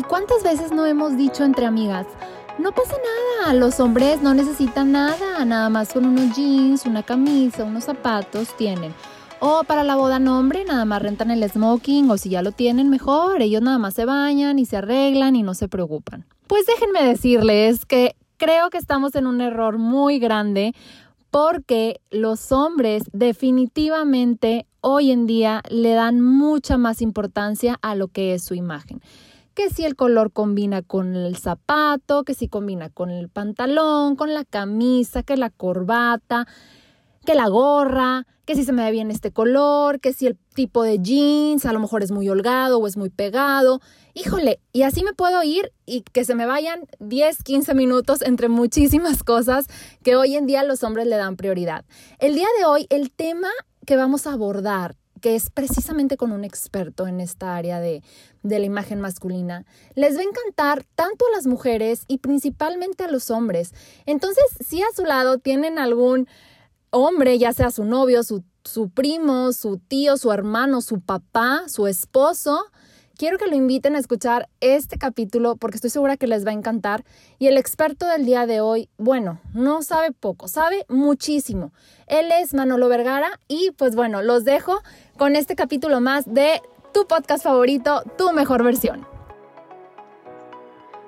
¿Y cuántas veces no hemos dicho entre amigas? No pasa nada, los hombres no necesitan nada, nada más con unos jeans, una camisa, unos zapatos tienen. O para la boda nombre, nada más rentan el smoking o si ya lo tienen mejor, ellos nada más se bañan y se arreglan y no se preocupan. Pues déjenme decirles que creo que estamos en un error muy grande porque los hombres definitivamente hoy en día le dan mucha más importancia a lo que es su imagen que si el color combina con el zapato, que si combina con el pantalón, con la camisa, que la corbata, que la gorra, que si se me ve bien este color, que si el tipo de jeans a lo mejor es muy holgado o es muy pegado. Híjole, y así me puedo ir y que se me vayan 10, 15 minutos entre muchísimas cosas que hoy en día los hombres le dan prioridad. El día de hoy, el tema que vamos a abordar que es precisamente con un experto en esta área de, de, la imagen masculina, les va a encantar tanto a las mujeres y principalmente a los hombres. Entonces, si a su lado tienen algún hombre, ya sea su novio, su, su primo, su tío, su hermano, su papá, su esposo, quiero que lo inviten a escuchar este capítulo porque estoy segura que les va a encantar. Y el experto del día de hoy, bueno, no sabe poco, sabe muchísimo. Él es Manolo Vergara y pues bueno, los dejo con este capítulo más de tu podcast favorito, tu mejor versión.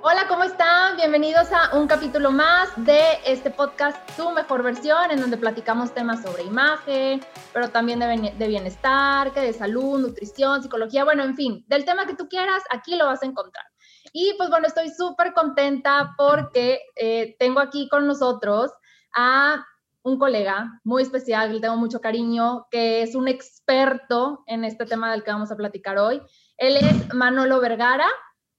Hola, ¿cómo están? Bienvenidos a un capítulo más de este podcast Tu Mejor Versión, en donde platicamos temas sobre imagen, pero también de, bienestar, que de salud, nutrición, psicología, bueno, en fin, del tema que tú quieras, aquí lo vas a encontrar. Y pues bueno, estoy súper contenta porque eh, tengo aquí con nosotros a un colega muy especial, le tengo mucho cariño, que es un experto en este tema del que vamos a platicar hoy. Él es Manolo Vergara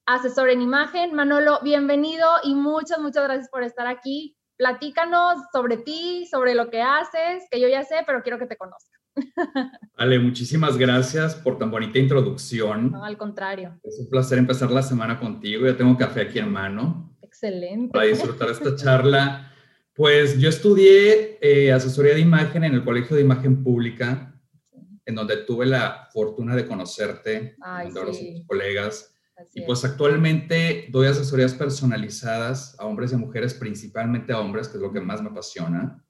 asesor en imagen. Manolo, bienvenido y muchas, muchas gracias por estar aquí. Platícanos sobre ti, sobre lo que haces, que yo ya sé, pero quiero que te conozca. Ale, muchísimas gracias por tan bonita introducción. No, al contrario. Es un placer empezar la semana contigo. Ya tengo café aquí en mano. Excelente. Para disfrutar esta charla. Pues yo estudié eh, asesoría de imagen en el Colegio de Imagen Pública, en donde tuve la fortuna de conocerte, Ay, donde ahora somos colegas y pues actualmente doy asesorías personalizadas a hombres y a mujeres, principalmente a hombres, que es lo que más me apasiona,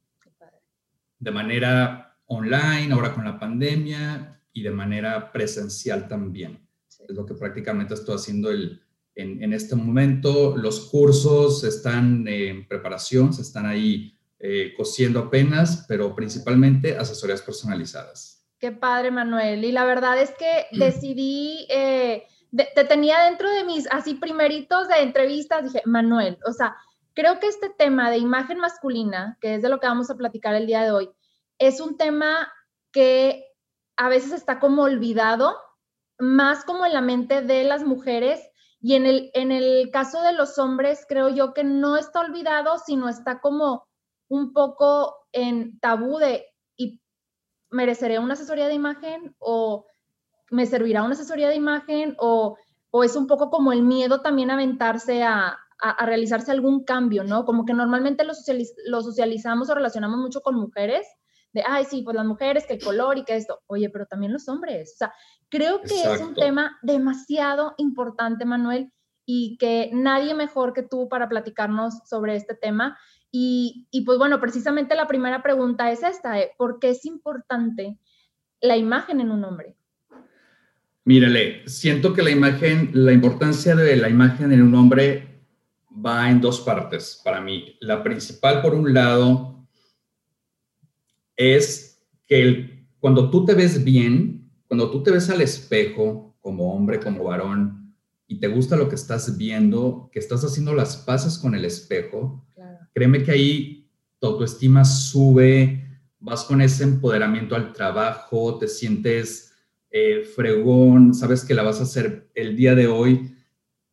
de manera online, ahora con la pandemia, y de manera presencial también. Es lo que prácticamente estoy haciendo el, en, este momento. Los cursos están en preparación, se están ahí eh, cosiendo apenas, pero principalmente asesorías personalizadas. Qué padre, Manuel. Y la verdad es que decidí... Eh, te tenía dentro de mis así primeritos de entrevistas, dije, Manuel, o sea, creo que este tema de imagen masculina, que es de lo que vamos a platicar el día de hoy, es un tema que a veces está como olvidado, más como en la mente de las mujeres. Y en el, en el caso de los hombres, creo yo que no está olvidado, sino está como un poco en tabú de, ¿y mereceré una asesoría de imagen? ¿O me servirá una asesoría de imagen o, o es un poco como el miedo también a aventarse a, a, realizarse algún cambio, ¿no? Como que normalmente lo, lo socializamos o relacionamos mucho con mujeres, de, ay, sí, pues las mujeres, que el color y que esto. Oye, pero también los hombres. O sea, creo que es un tema demasiado importante, Manuel, y que nadie mejor que tú para platicarnos sobre este tema. Y, y pues bueno, precisamente la primera pregunta es esta, ¿eh? ¿por qué es importante la imagen en un hombre? Mírale, siento que la imagen, la importancia de la imagen en un hombre va en dos partes para mí. La principal, por un lado, es que cuando tú te ves bien, cuando tú te ves al espejo como hombre, como varón, y te gusta lo que estás viendo, que estás haciendo las paces con el espejo, créeme que ahí tu autoestima sube, vas con ese empoderamiento al trabajo, te sientes eh, fregón, sabes que la vas a hacer el día de hoy.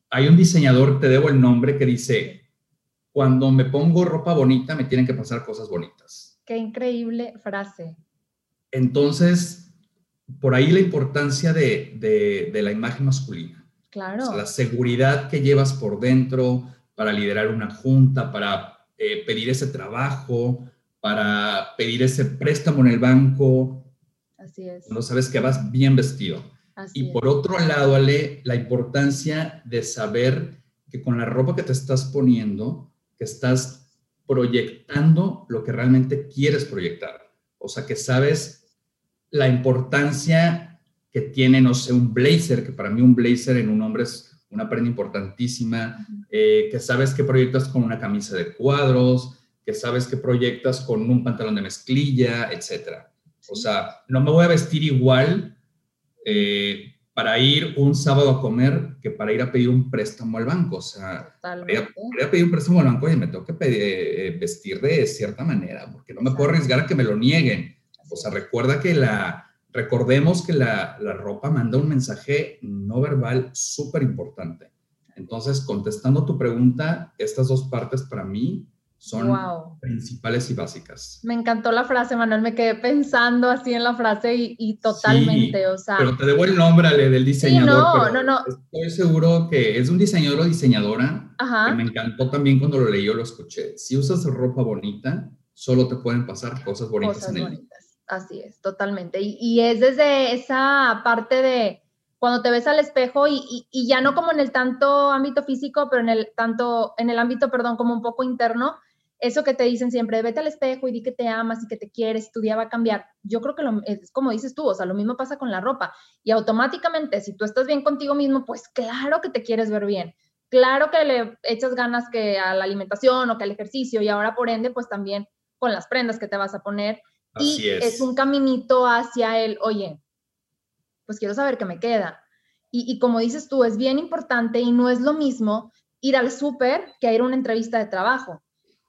Hay un diseñador, te debo el nombre, que dice, cuando me pongo ropa bonita, me tienen que pasar cosas bonitas. Qué increíble frase. Entonces, por ahí la importancia de, la imagen masculina. Claro. la seguridad que llevas por dentro para liderar una junta, para eh, pedir ese trabajo, para pedir ese préstamo en el banco, Así es. Cuando sabes que vas bien vestido. y por otro lado, Ale, la importancia de saber que con la ropa que te estás poniendo, que estás proyectando lo que realmente quieres proyectar. O sea, que sabes la importancia que tiene, no sé, un blazer, que para mí un blazer en un hombre es una prenda importantísima, eh, que sabes que proyectas con una camisa de cuadros, que sabes que proyectas con un pantalón de mezclilla, etc. O sea, no me voy a vestir igual eh, para ir un sábado a comer que para ir a pedir un préstamo al banco. O sea, para ir, a, pedir un préstamo al banco, y me tengo que eh, vestir de cierta manera, porque no me puedo arriesgar a que me lo nieguen. O sea, recuerda que la, recordemos que la, la ropa manda un mensaje no verbal súper importante. Entonces, contestando tu pregunta, estas dos partes para mí son principales y básicas. Me encantó la frase, Manuel, me quedé pensando así en la frase y, totalmente, o sea... Pero te debo el nombre Ale, del diseñador. no, no, no. Estoy seguro que es un diseñador o diseñadora que me encantó también cuando lo leí o lo escuché. Si usas ropa bonita, solo te pueden pasar cosas bonitas en el Así es, totalmente. Y, es desde esa parte de cuando te ves al espejo y, y, ya no como en el tanto ámbito físico, pero en el tanto, en el ámbito, perdón, como un poco interno, eso que te dicen siempre, vete al espejo y di que te amas y que te quieres, tu día va a cambiar. Yo creo que lo, es como dices tú, o sea, lo mismo pasa con la ropa. Y automáticamente, si tú estás bien contigo mismo, pues claro que te quieres ver bien. Claro que le echas ganas que a la alimentación o que al ejercicio y ahora por ende, pues también con las prendas que te vas a poner y es. un caminito hacia el, oye, pues quiero saber qué me queda. Y, como dices tú, es bien importante y no es lo mismo ir al súper que a ir a una entrevista de trabajo.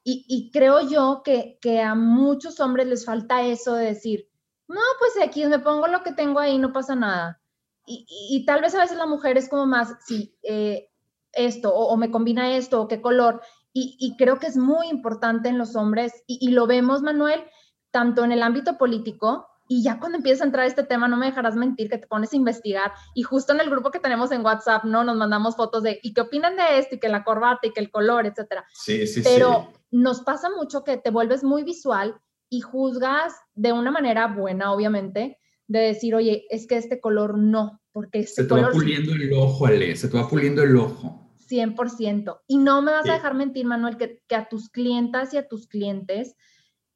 Y, creo yo que, a muchos hombres les falta eso de decir, no, pues aquí me pongo lo que tengo ahí, no pasa nada. Y, tal vez a veces la mujer es como más, sí, eh, esto, o, me combina esto, o qué color. Y, creo que es muy importante en los hombres, y, lo vemos, Manuel, tanto en el ámbito político, y ya cuando empiezas a entrar este tema, no me dejarás mentir que te pones a investigar. Y justo en el grupo que tenemos en WhatsApp, ¿no? Nos mandamos fotos de, ¿y qué opinan de esto? Y que la corbata y que el color, etcétera. Sí, sí, Pero nos pasa mucho que te vuelves muy visual y juzgas de una manera buena, obviamente, de decir, oye, es que este color no, porque este Se te va puliendo el ojo, Ale, se te va puliendo el ojo. 100%. Y no me vas a dejar mentir, Manuel, que, que a tus clientas y a tus clientes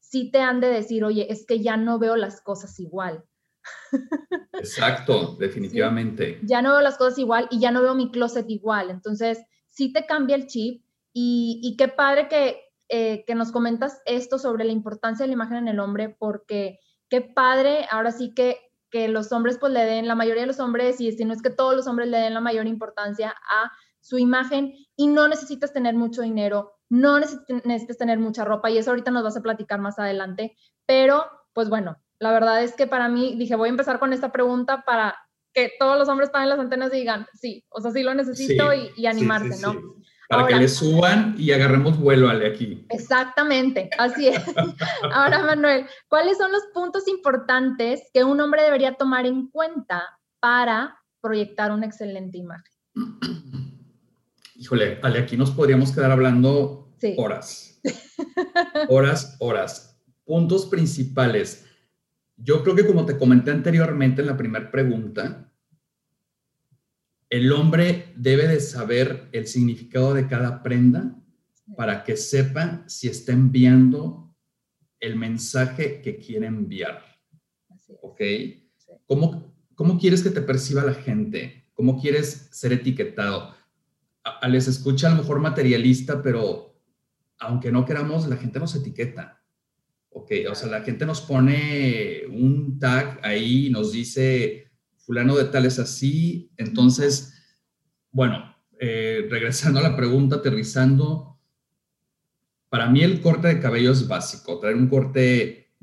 sí te han de decir, oye, es que ya no veo las cosas igual. Exacto, definitivamente. ya no veo las cosas igual y ya no veo mi closet igual. Entonces, sí te cambia el chip y, qué padre que, eh, que nos comentas esto sobre la importancia de la imagen en el hombre, porque qué padre, ahora sí que, que los hombres pues le den, la mayoría de los hombres, y si no es que todos los hombres le den la mayor importancia a su imagen y no necesitas tener mucho dinero, no necesitas tener mucha ropa y eso ahorita nos vas a platicar más adelante, pero pues bueno, la verdad es que para mí dije, voy a empezar con esta pregunta para que todos los hombres paguen las antenas y digan, sí, o sea, sí lo necesito y, animarse, ¿no? Para que le suban y agarremos vuelo Ale aquí. Exactamente, así es. Ahora, Manuel, ¿cuáles son los puntos importantes que un hombre debería tomar en cuenta para proyectar una excelente imagen? Híjole, Ale, aquí nos podríamos quedar hablando horas. Horas, horas. Puntos principales. Yo creo que como te comenté anteriormente en la primera pregunta, el hombre debe de saber el significado de cada prenda para que sepa si está enviando el mensaje que quiere enviar. ¿Ok? ¿Cómo, ¿Cómo quieres que te perciba la gente? ¿Cómo quieres ser etiquetado? Les escucha a lo mejor materialista, pero aunque no queramos, la gente nos etiqueta. Ok, o sea, la gente nos pone un tag ahí y nos dice, fulano de tal es así. Entonces, bueno, eh, regresando a la pregunta, aterrizando, para mí el corte de cabello es básico, traer un corte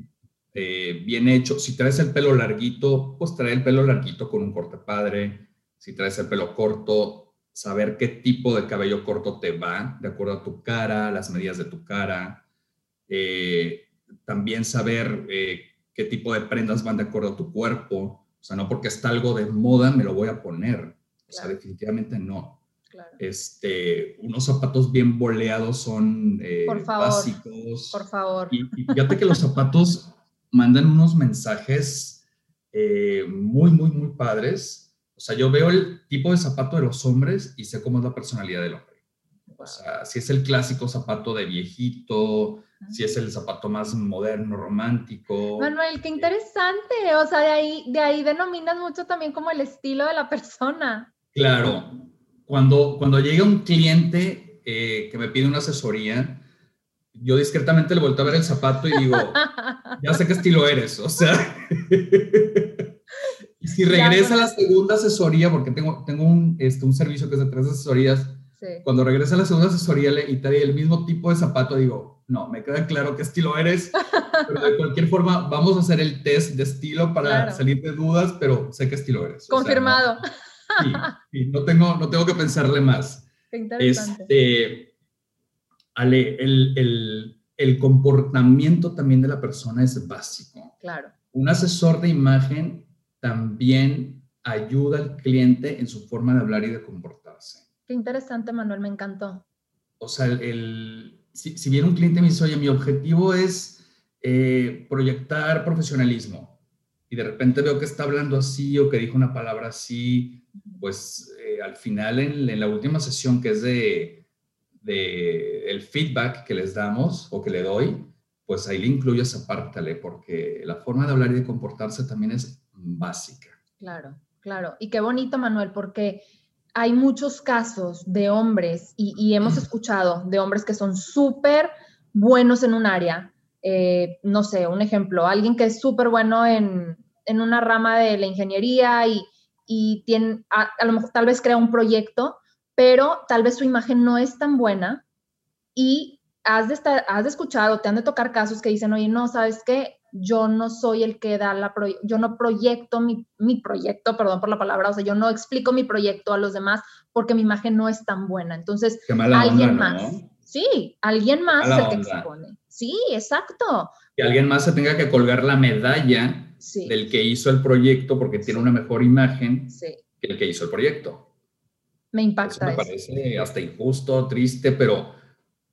eh, bien hecho. Si traes el pelo larguito, pues trae el pelo larguito con un corte padre. Si traes el pelo corto, saber qué tipo de cabello corto te va, de acuerdo a tu cara, las medidas de tu cara. Eh, también saber eh, qué tipo de prendas van de acuerdo a tu cuerpo. O sea, no porque está algo de moda me lo voy a poner. O sea, definitivamente no. Este, unos zapatos bien boleados son eh, por favor, básicos. Por favor. Y, y, fíjate que los zapatos mandan unos mensajes muy, muy, muy padres sea, yo veo el tipo de zapato de los hombres y sé cómo es la personalidad del hombre. O sea, si es el clásico zapato de viejito, si es el zapato más moderno, romántico. Manuel, qué interesante. O sea, de ahí, de ahí denominas mucho también como el estilo de la persona. Claro. Cuando, cuando llega un cliente eh, que me pide una asesoría, yo discretamente le vuelto a ver el zapato y digo, ya sé qué estilo eres. O sea, si regresa a la segunda asesoría, porque tengo, tengo un, este, un servicio que es de tres asesorías, cuando regresa a la segunda asesoría y te el mismo tipo de zapato, digo, no, me queda claro qué estilo eres, pero de cualquier forma vamos a hacer el test de estilo para salir de dudas, pero sé qué estilo eres. Confirmado. sí, no, tengo, no tengo que pensarle más. Qué interesante. Este, Ale, el, el, el comportamiento también de la persona es básico. Claro. Un asesor de imagen también ayuda al cliente en su forma de hablar y de comportarse. Qué interesante, Manuel, me encantó. O sea, el, si, si, bien un cliente me dice, oye, mi objetivo es eh, proyectar profesionalismo, y de repente veo que está hablando así o que dijo una palabra así, pues eh, al final en, la última sesión que es de, de, el feedback que les damos o que le doy, pues ahí le incluyo esa parte, porque la forma de hablar y de comportarse también es básica. Claro, claro. Y qué bonito, Manuel, porque hay muchos casos de hombres y, hemos escuchado de hombres que son súper buenos en un área. Eh, no sé, un ejemplo, alguien que es súper bueno en, una rama de la ingeniería y, y tiene, a, lo mejor tal vez crea un proyecto, pero tal vez su imagen no es tan buena y has de, estar, has de escuchar o te han de tocar casos que dicen, oye, no, ¿sabes qué? Yo no soy el que da la, yo no proyecto mi, proyecto, perdón por la palabra, o sea, yo no explico mi proyecto a los demás porque mi imagen no es tan buena. Entonces, alguien más. Sí, alguien más es el que expone. Sí, exacto. Que alguien más se tenga que colgar la medalla del que hizo el proyecto porque tiene una mejor imagen que el que hizo el proyecto. Me impacta. me parece hasta injusto, triste, pero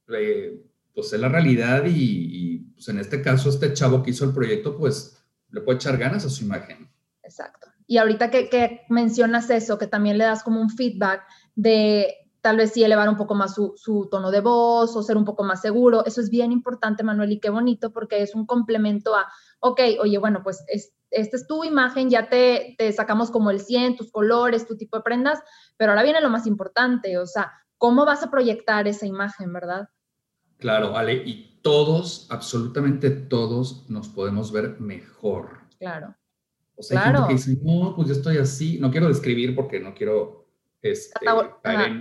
eh, pues es la realidad y, pues en este caso este chavo que hizo el proyecto pues le puede echar ganas a su imagen. Exacto. Y ahorita que, que mencionas eso, que también le das como un feedback de tal vez sí elevar un poco más su, tono de voz o ser un poco más seguro. Eso es bien importante, Manuel, y qué bonito porque es un complemento a, ok, oye, bueno, pues es, esta es tu imagen, ya te, te, sacamos como el 100, tus colores, tu tipo de prendas, pero ahora viene lo más importante, o sea, ¿cómo vas a proyectar esa imagen, verdad? Claro, Ale, y todos, absolutamente todos, nos podemos ver mejor. Claro. O sea, hay gente que dice, no, pues yo estoy así, no quiero describir porque no quiero este,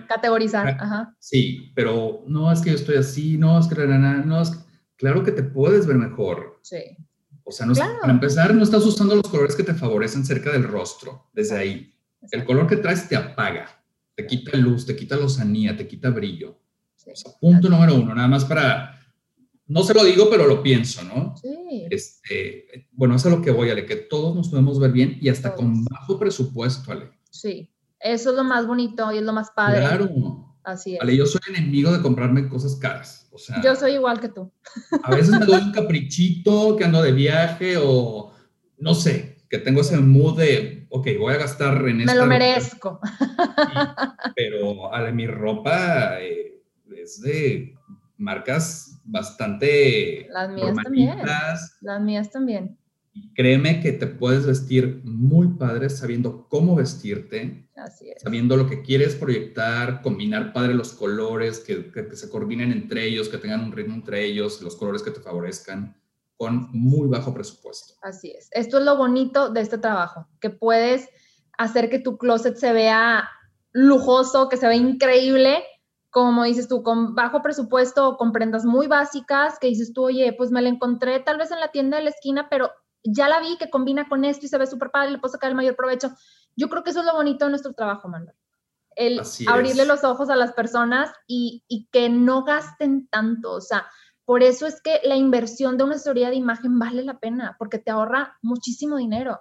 categorizar. Ajá. Sí, pero no es que yo estoy así, no es que no es claro que te puedes ver mejor. Sí. O sea, no, para empezar, no estás usando los colores que te favorecen cerca del rostro, desde ahí. El color que traes te apaga, te quita luz, te quita lozanía, te quita brillo punto número uno, nada más para, no se lo digo, pero lo pienso, ¿no? Sí. Este, bueno, eso es lo que voy, Ale, que todos nos podemos ver bien y hasta con bajo presupuesto, Ale. Sí, eso es lo más bonito y es lo más padre. Claro. Así es. Ale, yo soy enemigo de comprarme cosas caras. O sea, yo soy igual que tú. A veces me doy un caprichito que ando de viaje o no sé, que tengo ese mood de, ok, voy a gastar en Me lo merezco. pero Ale, mi ropa, eh, es de marcas bastante Las mías también. Las mías también. créeme que te puedes vestir muy padre sabiendo cómo vestirte. Así es. Sabiendo lo que quieres proyectar, combinar padre los colores, que, que, se coordinen entre ellos, que tengan un ritmo entre ellos, los colores que te favorezcan, con muy bajo presupuesto. Así es. Esto es lo bonito de este trabajo, que puedes hacer que tu closet se vea lujoso, que se vea increíble como dices tú, con bajo presupuesto o con prendas muy básicas, que dices tú, oye, pues me la encontré tal vez en la tienda de la esquina, pero ya la vi que combina con esto y se ve súper padre, le puedo sacar el mayor provecho. Yo creo que eso es lo bonito de nuestro trabajo, Manuel. El abrirle los ojos a las personas y, que no gasten tanto. O sea, por eso es que la inversión de una asesoría de imagen vale la pena, porque te ahorra muchísimo dinero.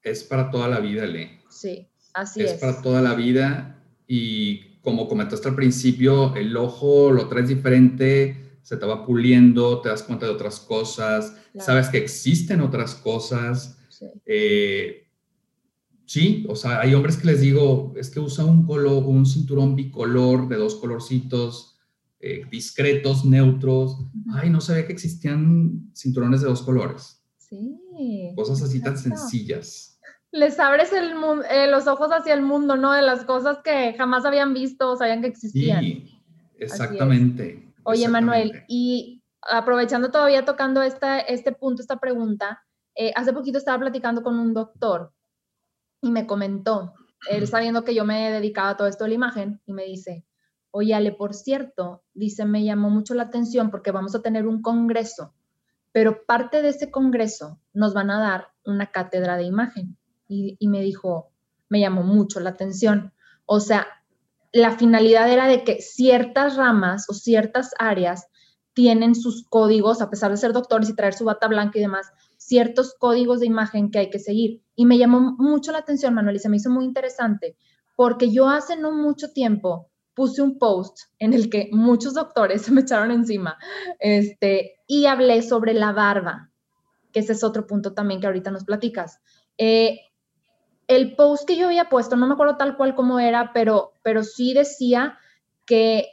Es para toda la vida, Le. Sí, así es. Es para toda la vida y como comentaste al principio, el ojo lo traes diferente, se te va puliendo, te das cuenta de otras cosas, sabes que existen otras cosas. Eh, Sí, o sea, hay hombres que les digo, es que usa un, color, un cinturón bicolor de dos colorcitos, eh, discretos, neutros. Ay, no sabía que existían cinturones de dos colores. Sí. Cosas así tan sencillas. Les abres el, eh, los ojos hacia el mundo, ¿no? De las cosas que jamás habían visto o sabían que existían. Sí, exactamente. Oye, Manuel, y aprovechando todavía tocando esta, este punto, esta pregunta, eh, hace poquito estaba platicando con un doctor y me comentó, él sabiendo que yo me dedicaba a todo esto de la imagen, y me dice, oye, Ale, por cierto, dice, me llamó mucho la atención porque vamos a tener un congreso, pero parte de ese congreso nos van a dar una cátedra de imagen. Y, me dijo, me llamó mucho la atención. O sea, la finalidad era de que ciertas ramas o ciertas áreas tienen sus códigos, a pesar de ser doctores y traer su bata blanca y demás, ciertos códigos de imagen que hay que seguir. Y me llamó mucho la atención, Manuel, y se me hizo muy interesante, porque yo hace no mucho tiempo puse un post en el que muchos doctores se me echaron encima, este, y hablé sobre la barba, que ese es otro punto también que ahorita nos platicas. Eh, el post que yo había puesto, no me acuerdo tal cual como era, pero, pero sí decía que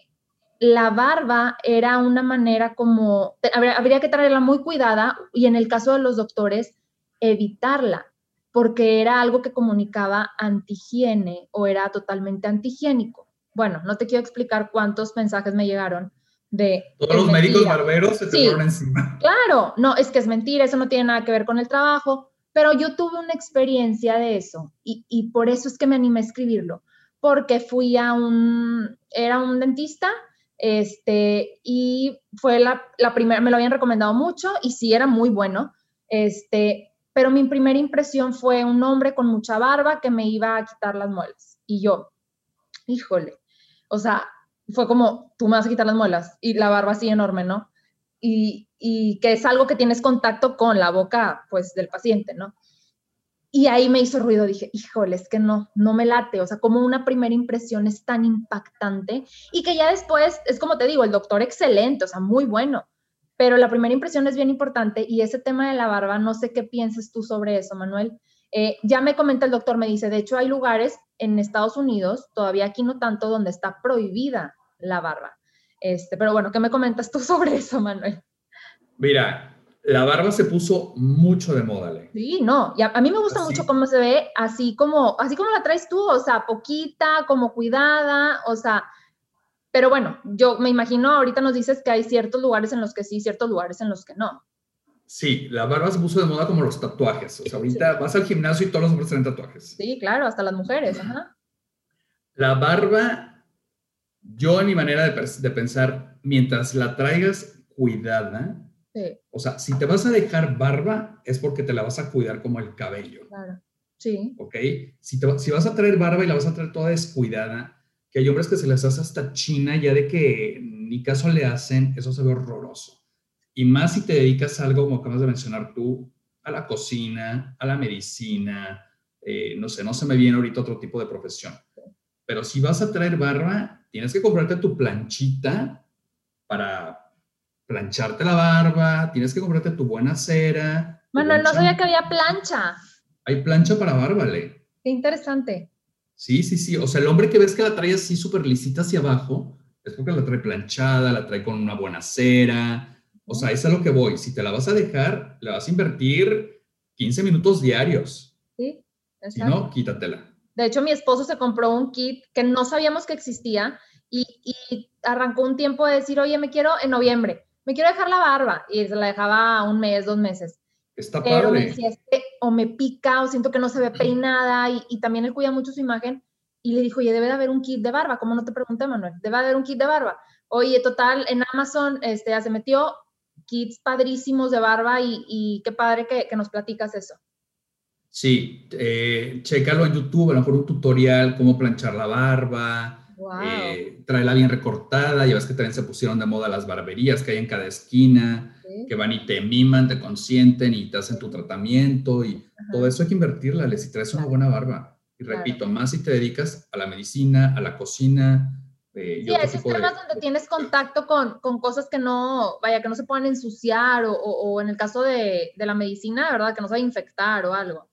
la barba era una manera como, habría, que traerla muy cuidada y en el caso de los doctores, evitarla, porque era algo que comunicaba antihigiene o era totalmente antihigiénico. Bueno, no te quiero explicar cuántos mensajes me llegaron de... Todos los médicos barberos se te fueron encima. Claro, no, es que es mentira, eso no tiene nada que ver con el trabajo, pero yo tuve una experiencia de eso y, por eso es que me animé a escribirlo, porque fui a un, era un dentista este, y fue la, la primera, me lo habían recomendado mucho y sí era muy bueno, este, pero mi primera impresión fue un hombre con mucha barba que me iba a quitar las muelas. Y yo, híjole, o sea, fue como, tú me vas a quitar las muelas y la barba así enorme, ¿no? Y, y que es algo que tienes contacto con la boca, pues, del paciente, ¿no? Y ahí me hizo ruido, dije, híjole, es que no, no me late, o sea, como una primera impresión es tan impactante y que ya después, es como te digo, el doctor excelente, o sea, muy bueno, pero la primera impresión es bien importante y ese tema de la barba, no sé qué piensas tú sobre eso, Manuel. Eh, ya me comenta el doctor, me dice, de hecho hay lugares en Estados Unidos, todavía aquí no tanto, donde está prohibida la barba. Este, pero bueno, ¿qué me comentas tú sobre eso, Manuel? Mira, la barba se puso mucho de moda, ¿le? Sí, no, y a, mí me gusta mucho cómo se ve, así como, así como la traes tú, o sea, poquita, como cuidada, o sea, pero bueno, yo me imagino, ahorita nos dices que hay ciertos lugares en los que sí, ciertos lugares en los que no. Sí, la barba se puso de moda como los tatuajes, o sea, ahorita vas al gimnasio y todos los hombres tienen tatuajes. Sí, claro, hasta las mujeres, ajá. La barba, yo en mi manera de, de pensar, mientras la traigas cuidada, o sea, si te vas a dejar barba, es porque te la vas a cuidar como el cabello. Claro. Sí. ¿Ok? Si, si vas a traer barba y la vas a traer toda descuidada, que hay hombres que se les hace hasta china ya de que ni caso le hacen, eso se ve horroroso. Y más si te dedicas a algo, como acabas de mencionar tú, a la cocina, a la medicina, eh, no sé, no se me viene ahorita otro tipo de profesión. Pero si vas a traer barba, tienes que comprarte tu planchita para plancharte la barba, tienes que comprarte tu buena cera. Manuel, no sabía que había plancha. Hay plancha para barba, Le. Qué interesante. Sí, sí, sí. O sea, el hombre que ves que la trae así súper lisita hacia abajo, es porque la trae planchada, la trae con una buena cera. O sea, es a lo que voy. Si te la vas a dejar, le vas a invertir 15 minutos diarios. Sí, exacto. Si no, quítatela. De hecho, mi esposo se compró un kit que no sabíamos que existía y, y arrancó un tiempo de decir, oye, me quiero en noviembre me quiero dejar la barba y se la dejaba un mes, dos meses. Está Pero Me decía, o me pica o siento que no se ve peinada y, también él cuida mucho su imagen y le dijo, oye, debe de haber un kit de barba, ¿cómo no te pregunté, Manuel? Debe de haber un kit de barba. Oye, total, en Amazon este, ya se metió kits padrísimos de barba y, qué padre que, que, nos platicas eso. Sí, eh, chécalo en YouTube, a lo mejor un tutorial, cómo planchar la barba, eh, traerla bien recortada, ya ves que también se pusieron de moda las barberías que hay en cada esquina, que van y te miman, te consienten y te hacen tu tratamiento y todo eso hay que invertirla, si traes una buena barba. Y repito, más si te dedicas a la medicina, a la cocina. Eh, sí, esos temas donde tienes contacto con, con, cosas que no, vaya, que no se puedan ensuciar o, o, en el caso de, de, la medicina, ¿verdad? Que no se va a infectar o algo.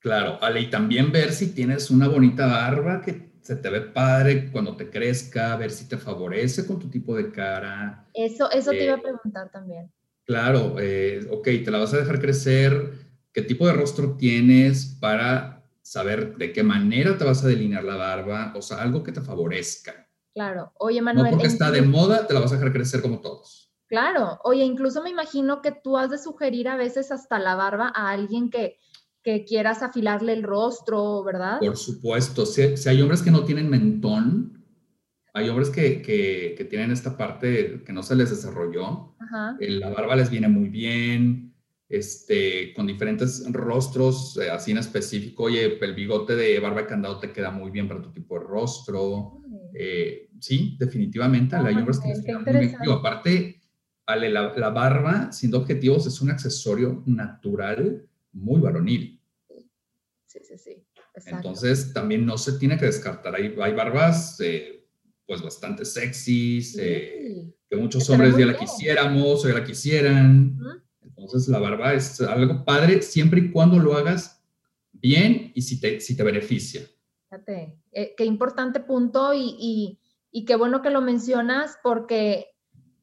Claro, Ale, y también ver si tienes una bonita barba que se te ve padre cuando te crezca, ver si te favorece con tu tipo de cara. Eso, eso te iba a eh, preguntar también. Claro, eh, ok, te la vas a dejar crecer, qué tipo de rostro tienes para saber de qué manera te vas a delinear la barba, o sea, algo que te favorezca. Claro, oye Manuel. No porque está de moda, te la vas a dejar crecer como todos. Claro, oye, incluso me imagino que tú has de sugerir a veces hasta la barba a alguien que, que quieras afilarle el rostro, ¿verdad? Por supuesto, si, hay hombres que no tienen mentón, hay hombres que, que, tienen esta parte que no se les desarrolló, eh, la barba les viene muy bien, este, con diferentes rostros, eh, así en específico, oye, el bigote de barba de candado te queda muy bien para tu tipo de rostro. Eh, sí, definitivamente, hay hombres que les muy bien. aparte, Ale, la, la, barba, siendo objetivos, es un accesorio natural muy varonil sí, sí, Entonces, también no se tiene que descartar. Hay, hay barbas, eh, pues, bastante sexys, eh, que muchos hombres ya la quisiéramos o ya la quisieran. Entonces, la barba es algo padre siempre y cuando lo hagas bien y si te, si te beneficia. Fíjate, eh, qué importante punto y, y, y qué bueno que lo mencionas porque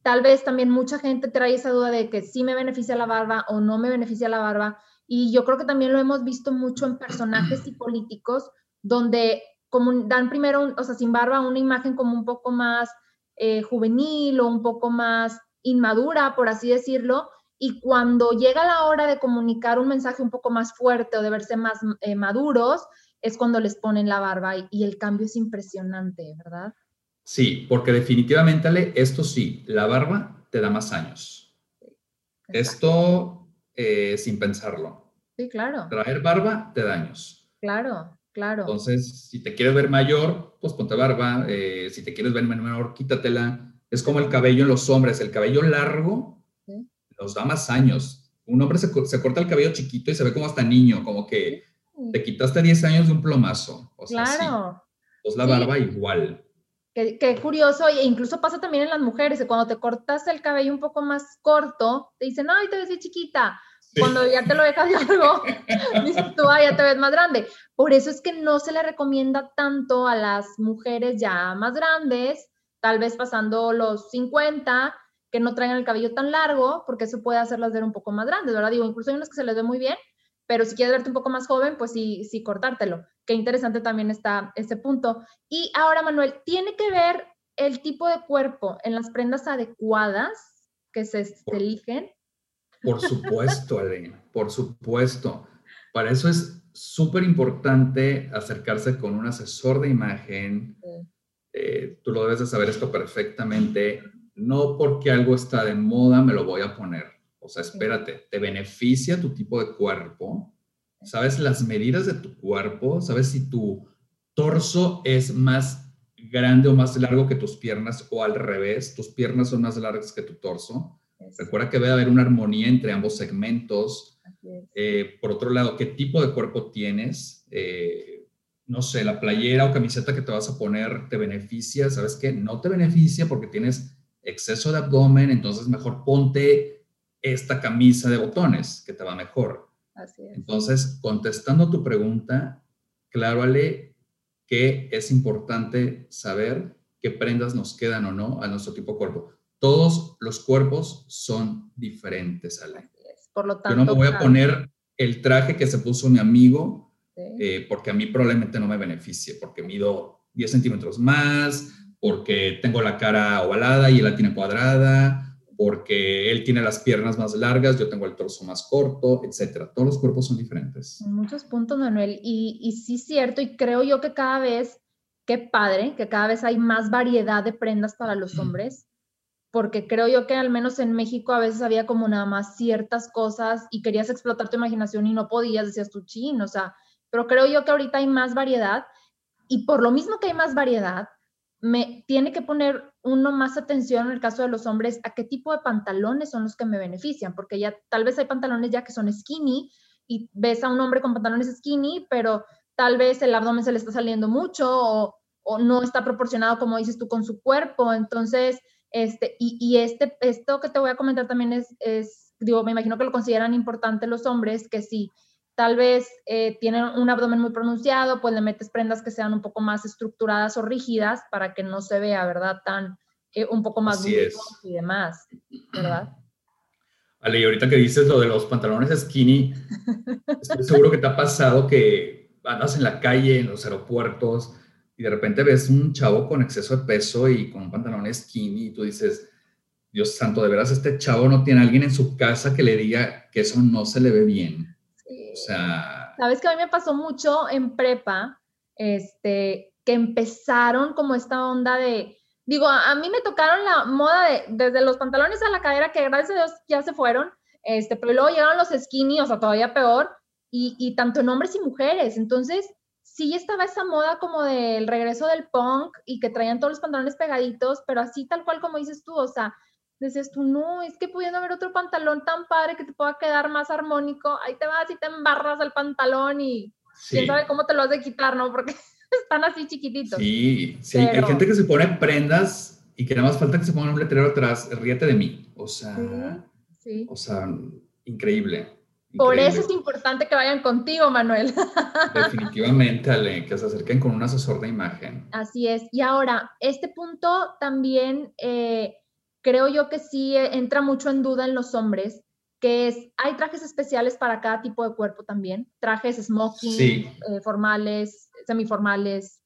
tal vez también mucha gente trae esa duda de que sí me beneficia la barba o no me beneficia la barba y yo creo que también lo hemos visto mucho en personajes y políticos, donde como dan primero, o sea, sin barba, una imagen como un poco más eh, juvenil o un poco más inmadura, por así decirlo, y cuando llega la hora de comunicar un mensaje un poco más fuerte o de verse más eh, maduros, es cuando les ponen la barba y, el cambio es impresionante, ¿verdad? Sí, porque definitivamente, Ale, esto sí, la barba te da más años. esto eh, sin pensarlo. Sí, claro. Traer barba te daños. Claro, claro. Entonces, si te quieres ver mayor, pues ponte barba. Eh, si te quieres ver menor, quítatela. Es como el cabello en los hombres. El cabello largo nos da más años. Un hombre se, corta el cabello chiquito y se ve como hasta niño, como que te quitaste 10 años de un plomazo. O sea, claro. Pues la barba igual. Qué, curioso, e incluso pasa también en las mujeres, cuando te cortas el cabello un poco más corto, te dicen, ay, te ves bien chiquita. Cuando ya te lo dejas largo, dices tú, ay, ya te ves más grande. Por eso es que no se le recomienda tanto a las mujeres ya más grandes, tal vez pasando los 50, que no traigan el cabello tan largo, porque eso puede hacerlas ver un poco más grandes, ¿verdad? Digo, incluso hay unas que se les ve muy bien, pero si quieres verte un poco más joven, pues sí, sí cortártelo. Qué interesante también está ese punto. Y ahora, Manuel, ¿tiene que ver el tipo de cuerpo en las prendas adecuadas que se, eligen? Por supuesto, Elena, por supuesto. Para eso es súper importante acercarse con un asesor de imagen. Eh, tú lo debes de saber esto perfectamente. No porque algo está de moda me lo voy a poner. O sea, espérate, ¿te beneficia tu tipo de cuerpo? ¿Sabes las medidas de tu cuerpo? ¿Sabes si tu torso es más grande o más largo que tus piernas o al revés? ¿Tus piernas son más largas que tu torso? Recuerda que debe haber una armonía entre ambos segmentos. Eh, por otro lado, ¿qué tipo de cuerpo tienes? Eh, no sé, la playera o camiseta que te vas a poner te beneficia, ¿sabes qué? No te beneficia porque tienes exceso de abdomen, entonces mejor ponte esta camisa de botones que te va mejor. Así es. Entonces, contestando tu pregunta, claro, Ale, que es importante saber qué prendas nos quedan o no a nuestro tipo de cuerpo. Todos los cuerpos son diferentes, Ale. Por lo tanto, Yo no me voy a poner el traje que se puso mi amigo eh, porque a mí probablemente no me beneficie, porque mido 10 centímetros más, porque tengo la cara ovalada y él la tiene cuadrada, porque él tiene las piernas más largas, yo tengo el torso más corto, etcétera. Todos los cuerpos son diferentes. Muchos puntos, Manuel. Y, y sí, cierto, y creo yo que cada vez, qué padre, que cada vez hay más variedad de prendas para los hombres, porque creo yo que al menos en México a veces había como nada más ciertas cosas y querías explotar tu imaginación y no podías, decías tu chin, o sea, pero creo yo que ahorita hay más variedad y por lo mismo que hay más variedad, me tiene que poner uno más atención en el caso de los hombres a qué tipo de pantalones son los que me benefician, porque ya tal vez hay pantalones ya que son skinny y ves a un hombre con pantalones skinny, pero tal vez el abdomen se le está saliendo mucho o, no está proporcionado, como dices tú, con su cuerpo. Entonces, este, y, este, esto que te voy a comentar también es, es, digo, me imagino que lo consideran importante los hombres, que si tal vez eh, tienen un abdomen muy pronunciado, pues le metes prendas que sean un poco más estructuradas o rígidas para que no se vea, ¿verdad? Tan, eh, un poco más es. y demás, ¿verdad? Ale, y ahorita que dices lo de los pantalones skinny, estoy seguro que te ha pasado que andas en la calle, en los aeropuertos, y de repente ves un chavo con exceso de peso y con un pantalón skinny, y tú dices, Dios santo, de veras este chavo no tiene alguien en su casa que le diga que eso no se le ve bien. O sea... Sabes que a mí me pasó mucho en prepa, este, que empezaron como esta onda de, digo, a, mí me tocaron la moda de, desde los pantalones a la cadera, que gracias a Dios ya se fueron, este, pero luego llegaron los skinny, o sea, todavía peor, y, y tanto en hombres y mujeres. Entonces, sí estaba esa moda como del regreso del punk y que traían todos los pantalones pegaditos, pero así tal cual como dices tú, o sea, dices tú, no, es que pudiendo haber otro pantalón tan padre que te pueda quedar más armónico, ahí te vas y te embarras el pantalón y quién sabe cómo te lo has de quitar, ¿no? Porque están así chiquititos. Sí, sí, hay gente que se pone prendas y que nada más falta que se ponga un letrero atrás, ríete de mí, o sea, sí, o sea, increíble. Por eso es importante que vayan contigo, Manuel. Definitivamente, Ale, que se acerquen con un asesor de imagen. Así es. Y ahora, este punto también eh, creo yo que sí eh, entra mucho en duda en los hombres, que es, hay trajes especiales para cada tipo de cuerpo también, trajes smoking, eh, formales, semiformales,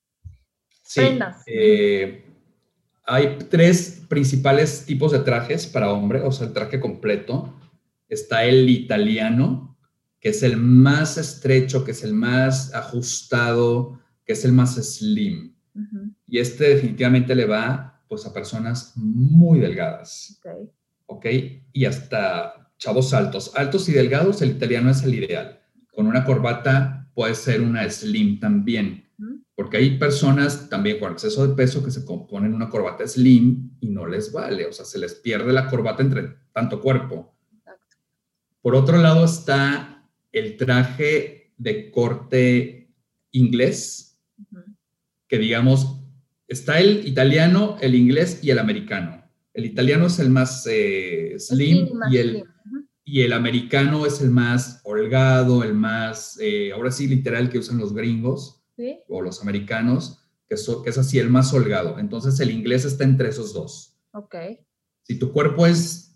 sí. prendas. Eh, hay tres principales tipos de trajes para hombre, o sea, el traje completo. Está el italiano, que es el más estrecho, que es el más ajustado, que es el más slim. Y este definitivamente le va pues a personas muy delgadas. Ok. Ok, y hasta chavos altos. Altos y delgados, el italiano es el ideal. Con una corbata puede ser una slim también, porque hay personas también con exceso de peso que se ponen una corbata slim y no les vale, o sea, se les pierde la corbata entre tanto cuerpo. Por otro lado está el traje de corte inglés, que digamos está el italiano, el inglés y el americano. El italiano es el más eh, slim, y, el, y el americano es el más holgado, el más, eh, ahora sí, literal que usan los gringos o los americanos, que, que, es así, el más holgado. Entonces el inglés está entre esos dos. Ok. Si tu cuerpo es,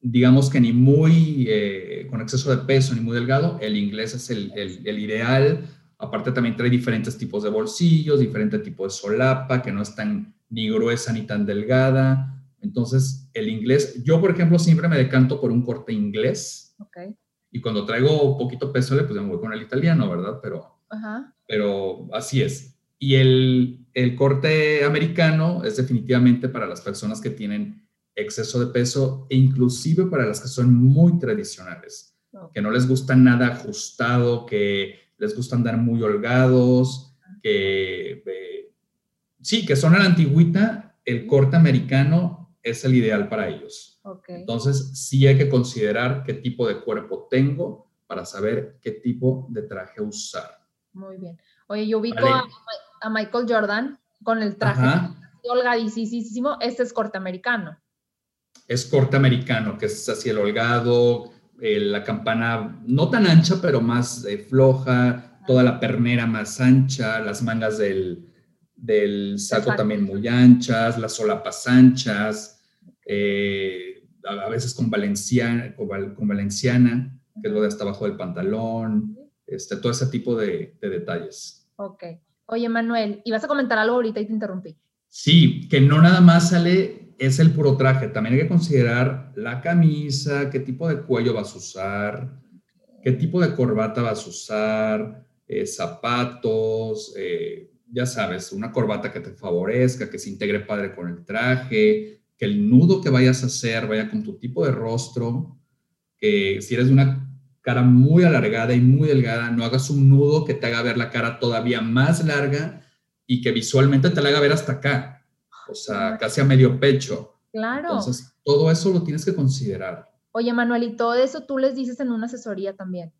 digamos que ni muy eh, con exceso de peso ni muy delgado, el inglés es el, el, el ideal Aparte también trae diferentes tipos de bolsillos, diferente tipo de solapa, que no es tan ni gruesa ni tan delgada. Entonces, el inglés, yo por ejemplo siempre me decanto por un corte inglés. Okay. Y cuando traigo poquito peso, pues me voy con el italiano, ¿verdad? Pero, pero así es. Y el, el corte americano es definitivamente para las personas que tienen exceso de peso e inclusive para las que son muy tradicionales, que no les gusta nada ajustado, que les gusta andar muy holgados, que eh, sí, que son a la antigüita, el corte americano es el ideal para ellos. Entonces, sí hay que considerar qué tipo de cuerpo tengo para saber qué tipo de traje usar. Muy bien. Oye, yo ubico a, Michael Jordan con el traje holgadísimo. Este es corte americano. Es corte americano, que es así el holgado, eh, la campana no tan ancha, pero más eh, floja, toda la pernera más ancha, las mangas del, del saco también muy anchas, las solapas anchas, eh, a, veces con valenciana, con, valenciana, que es lo de hasta abajo del pantalón, este, todo ese tipo de, de detalles. Ok. Oye, Manuel, ¿y vas a comentar algo ahorita y te interrumpí? Sí, que no nada más sale es el puro traje. También hay que considerar la camisa, qué tipo de cuello vas a usar, qué tipo de corbata vas a usar, eh, zapatos, eh, ya sabes, una corbata que te favorezca, que se integre padre con el traje, que el nudo que vayas a hacer vaya con tu tipo de rostro, que si eres de una cara muy alargada y muy delgada, no hagas un nudo que te haga ver la cara todavía más larga y que visualmente te la haga ver hasta acá o sea, casi a medio pecho. Claro. Entonces, todo eso lo tienes que considerar. Oye, Manuel, y todo eso tú les dices en una asesoría también.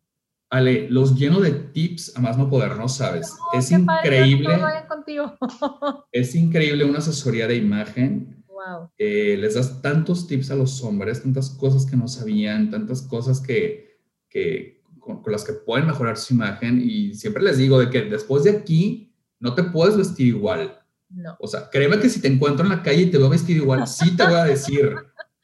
Ale, los lleno de tips a más no poder, no sabes. es increíble. es increíble una asesoría de imagen. Wow. Eh, les das tantos tips a los hombres, tantas cosas que no sabían, tantas cosas que, que con, las que pueden mejorar su imagen y siempre les digo de que después de aquí no te puedes vestir igual. No. O sea, créeme que si te encuentro en la calle y te veo vestido igual, sí te voy a decir.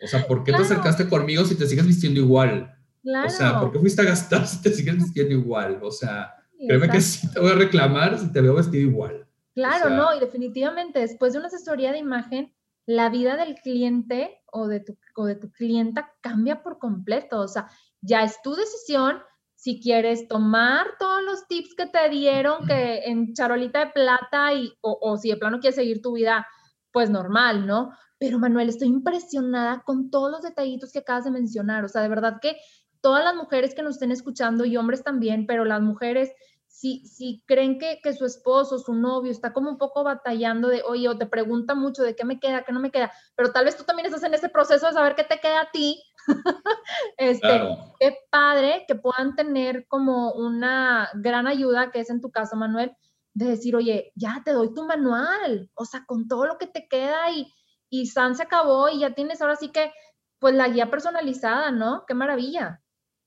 O sea, ¿por qué te acercaste conmigo si te sigues vistiendo igual? Claro. O sea, ¿por qué fuiste a gastar si te sigues vistiendo igual? O sea, créeme que sí te voy a reclamar si te veo vestido igual. Claro, no, y definitivamente después de una asesoría de imagen, la vida del cliente o de tu, o de tu clienta cambia por completo. O sea, ya es tu decisión si quieres tomar todos los tips que te dieron que en charolita de plata y, o, o si de plano quieres seguir tu vida, pues normal, ¿no? Pero Manuel, estoy impresionada con todos los detallitos que acabas de mencionar. O sea, de verdad que todas las mujeres que nos estén escuchando y hombres también, pero las mujeres, si, si creen que, que su esposo, su novio está como un poco batallando de, oye, o te pregunta mucho de qué me queda, qué no me queda, pero tal vez tú también estás en ese proceso de saber qué te queda a ti. este, Qué padre que puedan tener como una gran ayuda, que es en tu caso, Manuel, de decir, oye, ya te doy tu manual, o sea, con todo lo que te queda y, y San se acabó y ya tienes ahora sí que, pues la guía personalizada, ¿no? Qué maravilla.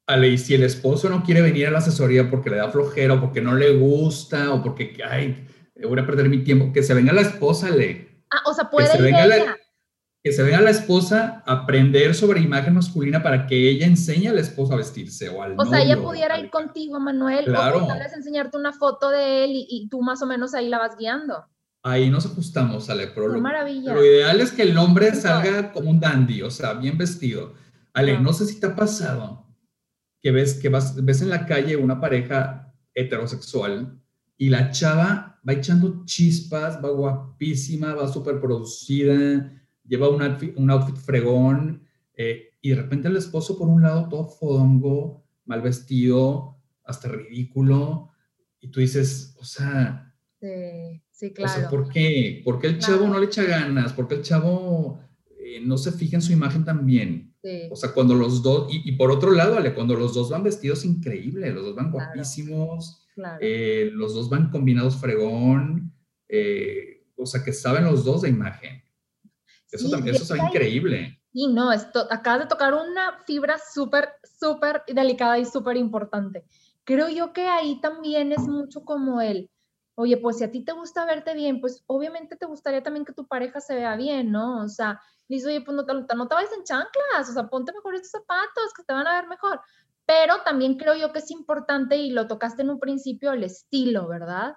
Ale, y si el esposo no quiere venir a la asesoría porque le da flojera o porque no le gusta o porque, ay, voy a perder mi tiempo, que se venga la esposa, Le. Ah, o sea, puede que se venga La, que se venga la esposa a aprender sobre imagen masculina para que ella enseñe a la esposa a vestirse o al O sea, ella pudiera ir contigo, Manuel, claro. o tal vez enseñarte una foto de él y, y tú más o menos ahí la vas guiando. Ahí nos ajustamos, Ale. Pero Qué maravilla. Lo ideal es que el hombre salga como un dandy, o sea, bien vestido. Ale, no sé si te ha pasado que ves que vas, ves en la calle una pareja heterosexual y la chava va echando chispas, va guapísima, va súper producida, lleva un outfit, un outfit fregón eh, y de repente el esposo por un lado todo fodongo, mal vestido, hasta ridículo y tú dices, o sea... Sí Sí, claro. O sea, ¿por qué? ¿Por qué el chavo no le echa ganas? ¿Por qué el chavo eh, no se fija en su imagen también? Sí. O sea, cuando los dos, y, por otro lado, Ale, cuando los dos van vestidos increíble, los dos van guapísimos, claro. eh, los dos van combinados fregón, eh, o sea, que saben los dos de imagen. Eso Sí, también, eso es increíble. Y no, esto, acabas de tocar una fibra súper, súper delicada y súper importante. Creo yo que ahí también es mucho como el, oye, pues si a ti te gusta verte bien, pues obviamente te gustaría también que tu pareja se vea bien, ¿no? O sea, dices, oye, pues no te, no te vayas en chanclas, o sea, ponte mejor estos zapatos que te van a ver mejor. Pero también creo yo que es importante, y lo tocaste en un principio, el estilo, ¿verdad?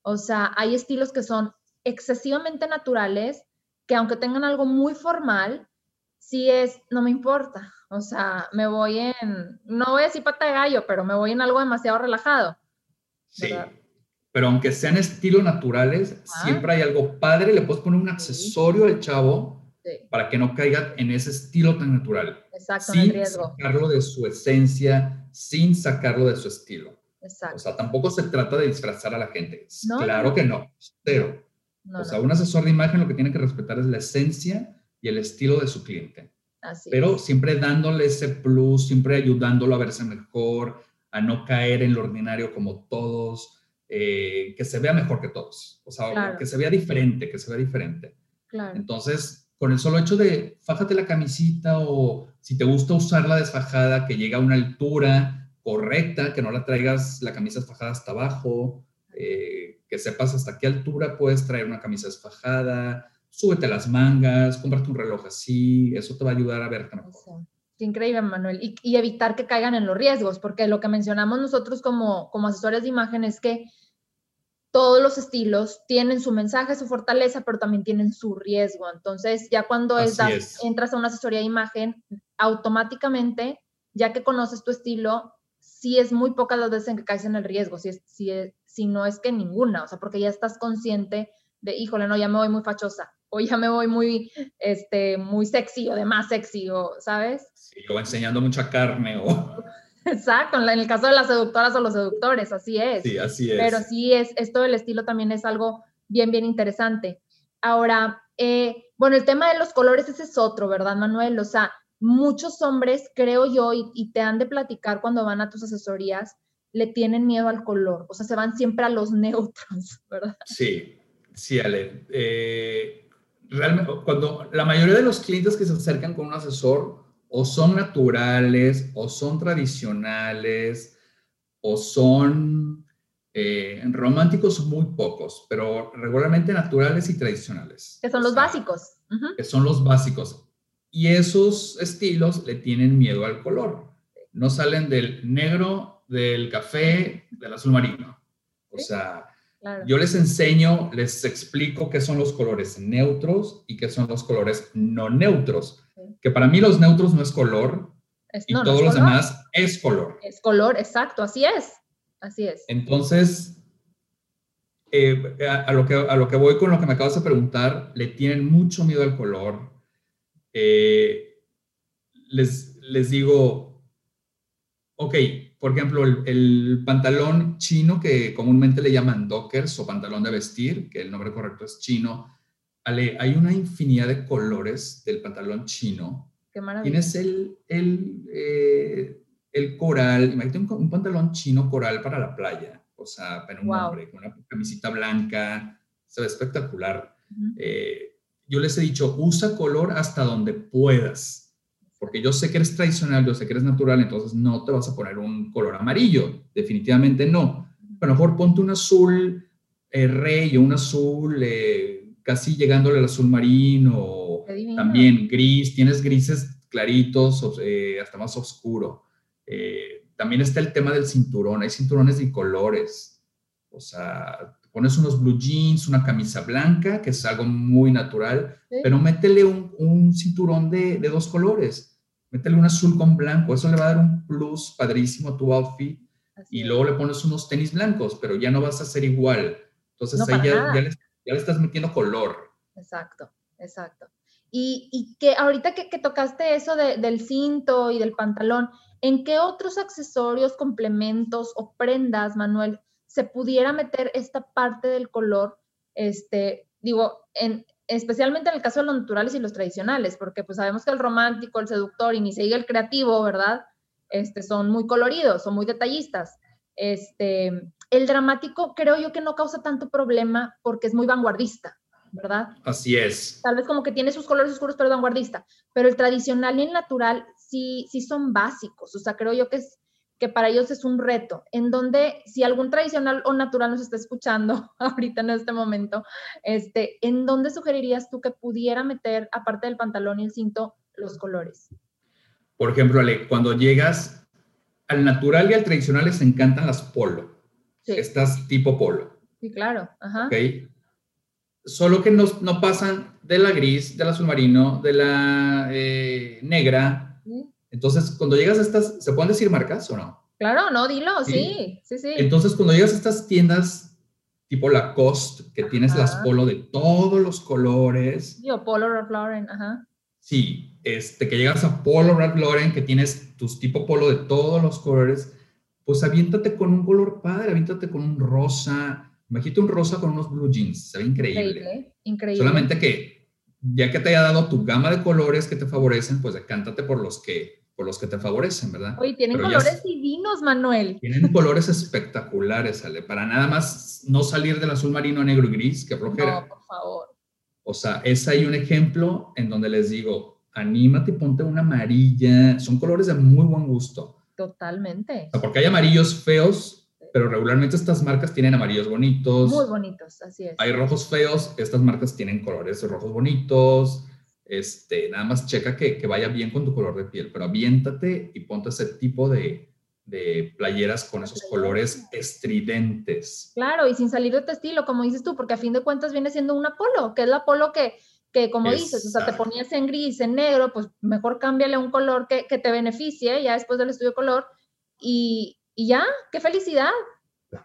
O sea, hay estilos que son excesivamente naturales, que aunque tengan algo muy formal, sí es, no me importa. O sea, me voy en, no voy a decir pata de gallo, pero me voy en algo demasiado relajado. Sí. ¿verdad? pero aunque sean estilo naturales, ah. siempre hay algo padre, le puedes poner un accesorio al chavo sí. para que no caiga en ese estilo tan natural. Exacto, sin riesgo. sacarlo de su esencia, sin sacarlo de su estilo. Exacto. O sea, tampoco se trata de disfrazar a la gente. No, claro que no, cero. No, o sea, no. un asesor de imagen lo que tiene que respetar es la esencia y el estilo de su cliente. Así Pero es. siempre dándole ese plus, siempre ayudándolo a verse mejor, a no caer en lo ordinario como todos, eh, que se vea mejor que todos, o sea, Claro. que se vea diferente, que se vea diferente. Claro. Entonces, con el solo hecho de fájate la camisita o si te gusta usarla desfajada, que llega a una altura correcta, que no la traigas la camisa desfajada hasta abajo, eh, que sepas hasta qué altura puedes traer una camisa desfajada, súbete las mangas, cómprate un reloj así, eso te va a ayudar a verte mejor. Qué increíble, Manuel. Y, y evitar que caigan en los riesgos, porque lo que mencionamos nosotros como, como asesores de imagen es que todos los estilos tienen su mensaje, su fortaleza, pero también tienen su riesgo. Entonces, ya cuando es, es. entras a una asesoría de imagen, automáticamente, ya que conoces tu estilo, sí es muy pocas las veces en que caes en el riesgo, si, es, si, es- si no es que ninguna, o sea, porque ya estás consciente de, híjole, no, ya me voy muy fachosa, o ya me voy muy, este, muy sexy, o de más sexy, o, ¿sabes? Sí, o enseñando mucha carne, o Exacto, en el caso de las seductoras o los seductores, así es. sí, así es. Pero sí es, esto del estilo también es algo bien, bien interesante. Ahora, eh, bueno, el tema de los colores, ese es otro, ¿verdad, Manuel? O sea, muchos hombres, creo yo, y, y te han de platicar cuando van a tus asesorías, le tienen miedo al color, o sea, se van siempre a los neutros, ¿verdad? Sí, sí, Ale. Eh, realmente, cuando la mayoría de los clientes que se acercan con un asesor o son naturales o son tradicionales, o son eh, románticos muy pocos, pero regularmente naturales y tradicionales. Que son los básicos. Que son los básicos. Y esos estilos le tienen miedo al color. No salen del negro, del café, del azul marino. O sea, yo les enseño, les explico qué son los colores neutros y qué son los colores no neutros. Que para mí los neutros no es color y todos los demás es color. Es color, exacto, así es. Así es. Entonces, eh, a, lo que, a lo que voy con lo que me acabas de preguntar, le tienen mucho miedo al color. Eh, les, les digo, ok, por ejemplo, el, pantalón chino que comúnmente le llaman dockers o pantalón de vestir, que el nombre correcto es chino, hay una infinidad de colores del pantalón chino. Qué maravilla. Tienes el, el, eh, el coral, imagínate un, pantalón chino coral para la playa, o sea, para un hombre, con una camisita blanca, se ve espectacular. Eh, yo les he dicho, usa color hasta donde puedas, porque yo sé que eres tradicional, yo sé que eres natural, entonces no te vas a poner un color amarillo, definitivamente no. A lo mejor ponte un azul eh, rey o un azul eh, casi llegándole al azul marino, también gris, tienes grises claritos, hasta más oscuro. Eh, también está el tema del cinturón. Hay cinturones de colores. O sea, pones unos blue jeans, una camisa blanca, que es algo muy natural, pero métele un, cinturón de, dos colores. Métele un azul con blanco. Eso le va a dar un plus padrísimo a tu outfit. y luego le pones unos tenis blancos, pero ya no vas a ser igual. Entonces ahí ya, le, estás metiendo color. Exacto, exacto. Y, que ahorita que, tocaste eso del cinto y del pantalón, ¿En qué otros accesorios, complementos o prendas, Manuel, se pudiera meter esta parte del color? Este, digo, en, especialmente en el caso de los naturales y los tradicionales, porque pues sabemos que el romántico, el seductor y ni se diga el creativo, ¿verdad? Este, son muy coloridos, son muy detallistas. Este, el dramático creo yo que no causa tanto problema porque es muy vanguardista, ¿verdad? Así es. Tal vez como que tiene sus colores oscuros, pero vanguardista. Pero el tradicional y el natural sí, sí son básicos. O sea, creo yo que, es, que para ellos es un reto, en donde si algún tradicional o natural nos está escuchando ahorita en este momento, este, ¿en dónde sugerirías tú que pudiera meter, aparte del pantalón y el cinto, los colores? Por ejemplo, Ale, cuando llegas al natural y al tradicional les encantan las polo. Sí. Estas tipo polo. Sí, claro. Ajá. Ok. Solo que no, no pasan de la gris, de la azul marino, de la eh, negra, entonces, cuando llegas a estas, ¿se pueden decir marcas o no? Claro, no, dilo, sí, sí, sí. Entonces, cuando llegas a estas tiendas tipo Lacoste, que tienes las polo de todos los colores. Yo, Polo Ralph Lauren, ajá. Sí, este, que llegas a Polo Ralph Lauren, que tienes tus tipo polo de todos los colores, pues aviéntate con un color padre, aviéntate con un rosa. Imagínate un rosa con unos blue jeans, se ve increíble. Increíble, increíble. Solamente que ya que te haya dado tu gama de colores que te favorecen, pues decántate por los que por los que te favorecen, ¿verdad? Oye, tienen colores divinos, Manuel. Tienen colores espectaculares, Ale, para nada más no salir del azul marino, negro y gris, que flojera. No, por favor. O sea, es ahí un ejemplo en donde les digo, anímate, ponte una amarilla, son colores de muy buen gusto. Totalmente. O sea, porque hay amarillos feos, pero regularmente estas marcas tienen amarillos bonitos. Muy bonitos, así es. Hay rojos feos, estas marcas tienen colores rojos bonitos este, nada más checa que, que, vaya bien con tu color de piel, pero aviéntate y ponte ese tipo de, de playeras con esos colores estridentes. Claro, y sin salir de tu estilo, como dices tú, porque a fin de cuentas viene siendo una polo, que es la polo que, que como dices, o sea, te ponías en gris, en negro, pues mejor cámbiale un color que, que te beneficie ya después del estudio color y, y ya, qué felicidad.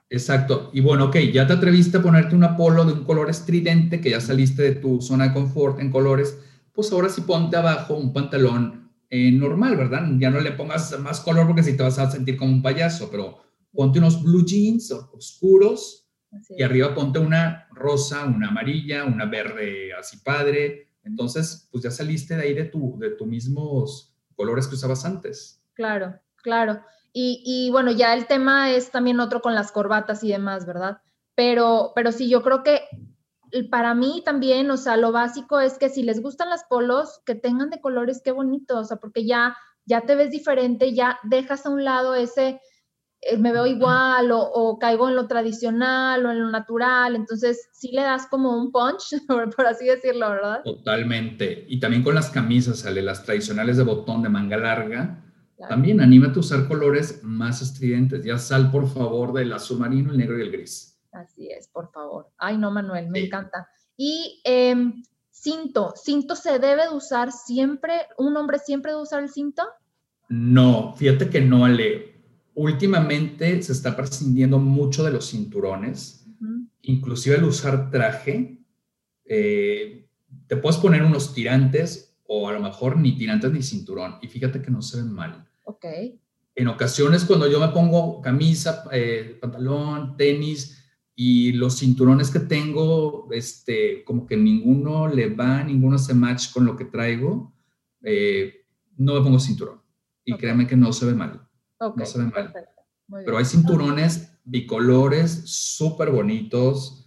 Exacto. Y bueno, ok, ya te atreviste a ponerte una polo de un color estridente, que ya saliste de tu zona de confort en colores pues ahora sí ponte abajo un pantalón eh, normal, ¿verdad? Ya no le pongas más color porque si te vas a sentir como un payaso, pero ponte unos blue jeans oscuros y arriba ponte una rosa, una amarilla, una verde así padre. Entonces, pues ya saliste de ahí de tu, de tus mismos colores que usabas antes. Claro, claro. Y, y, bueno, ya el tema es también otro con las corbatas y demás, ¿verdad? Pero, pero sí, yo creo que para mí también, o sea, lo básico es que si les gustan las polos, que tengan de colores, qué bonito, o sea, porque ya, ya te ves diferente, ya dejas a un lado ese, eh, me veo igual o, caigo en lo tradicional o en lo natural. Entonces, sí le das como un punch, por, así decirlo, ¿verdad? Totalmente. Y también con las camisas, sale las tradicionales de botón de manga larga. También anímate a usar colores más estridentes. Ya sal, por favor, del azul marino, el negro y el gris. Así es, por favor. Ay, no, Manuel, me encanta. Y em, cinto, ¿cinto se debe de usar siempre? ¿Un hombre siempre debe usar el cinto? No, fíjate que no, Ale últimamente se está prescindiendo mucho de los cinturones, inclusive al usar traje, eh, te puedes poner unos tirantes o a lo mejor ni tirantes ni cinturón y fíjate que no se ven mal. Ok. En ocasiones cuando yo me pongo camisa, eh, pantalón, tenis y los cinturones que tengo, este, como que ninguno le va, ninguno se match con lo que traigo, eh, no me pongo cinturón. Y créeme que no se ve mal no se ven mal. Pero hay cinturones bicolores súper bonitos.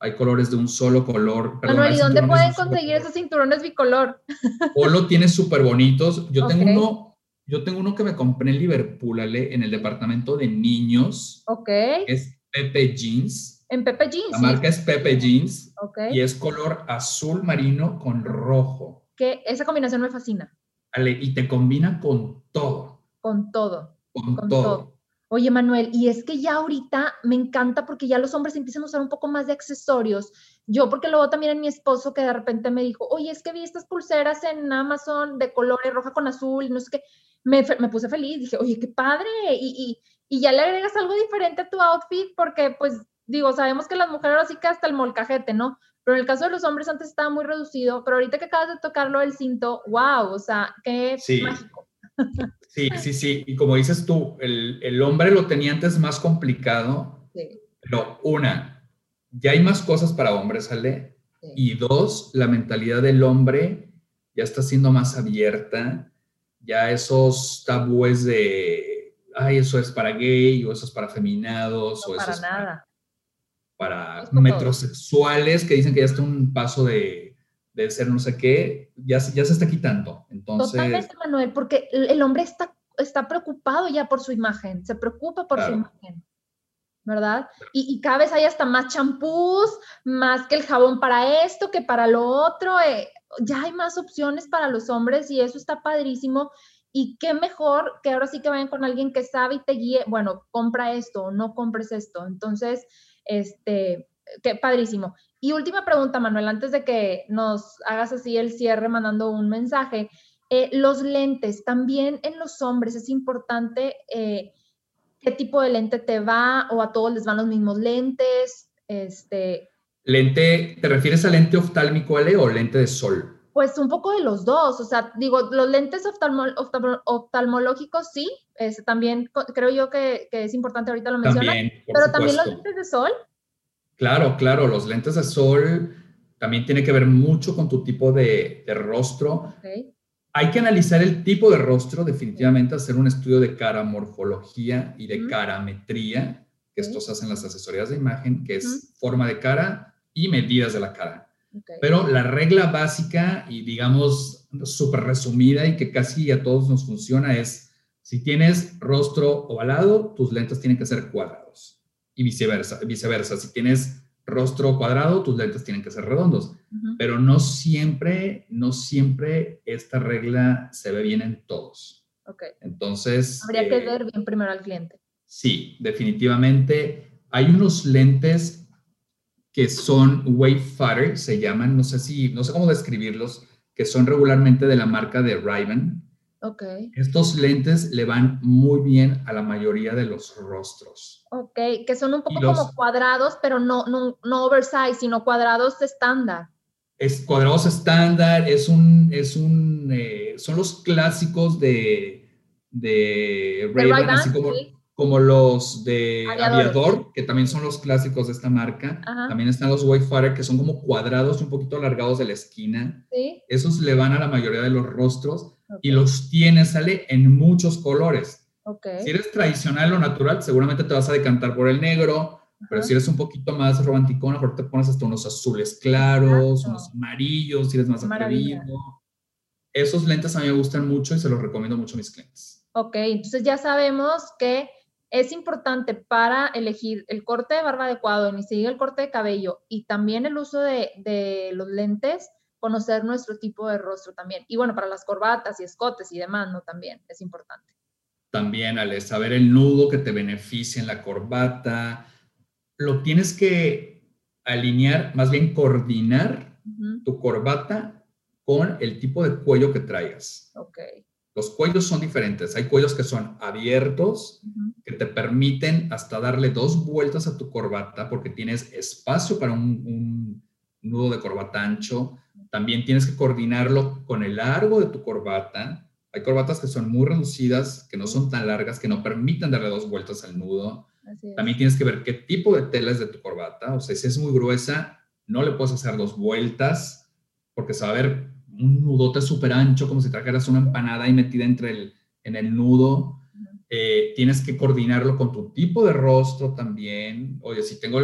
Hay colores de un solo color. Manuel, ¿y dónde pueden conseguir esos cinturones bicolor? Polo tiene súper bonitos. Yo tengo uno, yo tengo uno que me compré en Liverpool, Ale, en el departamento de niños. Ok. Es Pepe Jeans. En Pepe Jeans. La marca es Pepe Jeans. Ok. Y es color azul marino con rojo. Que esa combinación me fascina. Ale, y te combina con todo. Con todo con, todo. Oye, Manuel, y es que ya ahorita me encanta porque ya los hombres empiezan a usar un poco más de accesorios. Yo, porque luego también en mi esposo que de repente me dijo, oye, es que vi estas pulseras en Amazon de colores roja con azul, no sé qué. Me, me puse feliz, dije, oye, qué padre. Y, y, y, ya le agregas algo diferente a tu outfit porque, pues, digo, sabemos que las mujeres ahora sí que hasta el molcajete, ¿no? Pero en el caso de los hombres antes estaba muy reducido, pero ahorita que acabas de tocarlo el cinto, wow, o sea, qué mágico. Sí, sí, sí. Y como dices tú, el, hombre lo tenía antes más complicado. Sí. Pero una, ya hay más cosas para hombres, Ale. Y dos, la mentalidad del hombre ya está siendo más abierta. Ya esos tabúes de, ay, eso es para gay o eso es para feminados. o para eso nada. Para, para metrosexuales que dicen que ya está un paso de de ser no sé qué, ya, ya se está quitando. Entonces, Totalmente, Manuel, porque el hombre está, está preocupado ya por su imagen, se preocupa por su imagen, ¿verdad? Y, cada vez hay hasta más champús, más que el jabón para esto, que para lo otro. Eh, ya hay más opciones para los hombres y eso está padrísimo. Y qué mejor que ahora sí que vayan con alguien que sabe y te guíe, bueno, compra esto o no compres esto. Entonces, este, qué padrísimo. Y última pregunta, Manuel, antes de que nos hagas así el cierre mandando un mensaje. Eh, los lentes, también en los hombres es importante eh, qué tipo de lente te va o a todos les van los mismos lentes. Este... ¿Lente, te refieres a lente oftálmico, Ale, o lente de sol? Pues un poco de los dos, o sea, digo, los lentes oftalmológicos sí, también creo yo que, es importante, ahorita lo mencionas, pero también los lentes de sol. Claro, claro, los lentes de sol también tiene que ver mucho con tu tipo de, rostro. Hay que analizar el tipo de rostro, definitivamente hacer un estudio de cara morfología y de carametría, que estos hacen las asesorías de imagen, que es forma de cara y medidas de la cara. Pero la regla básica y digamos súper resumida y que casi a todos nos funciona es, si tienes rostro ovalado, tus lentes tienen que ser cuadrados y viceversa, viceversa. Si tienes rostro cuadrado, tus lentes tienen que ser redondos, pero no siempre, no siempre esta regla se ve bien en todos. Okay. Entonces... Habría que eh, ver bien primero al cliente. Sí, definitivamente. Hay unos lentes que son Wayfarer, se llaman, no sé si, no sé cómo describirlos, que son regularmente de la marca de ray Okay. Estos lentes le van muy bien a la mayoría de los rostros. Ok, que son un poco como cuadrados, pero no, no, no oversize, sino cuadrados estándar. Es cuadrados estándar, es un, es un, eh, son los clásicos de, de ray así como, como los de Aviador. que también son los clásicos de esta marca. También están los Wayfarer, que son como cuadrados un poquito alargados de la esquina. ¿Sí? Esos le van a la mayoría de los rostros y los tienes, sale en muchos colores. Okay. Si eres tradicional o natural, seguramente te vas a decantar por el negro, pero si eres un poquito más lo mejor te pones hasta unos azules claros, unos amarillos, si eres más atrevido. Esos lentes a mí me gustan mucho y se los recomiendo mucho a mis clientes. Ok, entonces ya sabemos que es importante para elegir el corte de barba adecuado, ni siquiera el corte de cabello y también el uso de, los lentes, conocer nuestro tipo de rostro también. Y bueno, para las corbatas y escotes y demás, ¿no? También es importante. También, al saber el nudo que te beneficia en la corbata, lo tienes que alinear, más bien coordinar tu corbata con el tipo de cuello que traigas. Ok. Los cuellos son diferentes. Hay cuellos que son abiertos, que te permiten hasta darle dos vueltas a tu corbata porque tienes espacio para un, nudo de corbata ancho. También tienes que coordinarlo con el largo de tu corbata. Hay corbatas que son muy reducidas, que no son tan largas, que no permiten darle dos vueltas al nudo. También tienes que ver qué tipo de tela es de tu corbata. O sea, si es muy gruesa, no le puedes hacer dos vueltas porque se va a ver un nudote súper ancho, como si trajeras una empanada y metida entre el, en el nudo. Eh, tienes que coordinarlo con tu tipo de rostro también. Oye, si tengo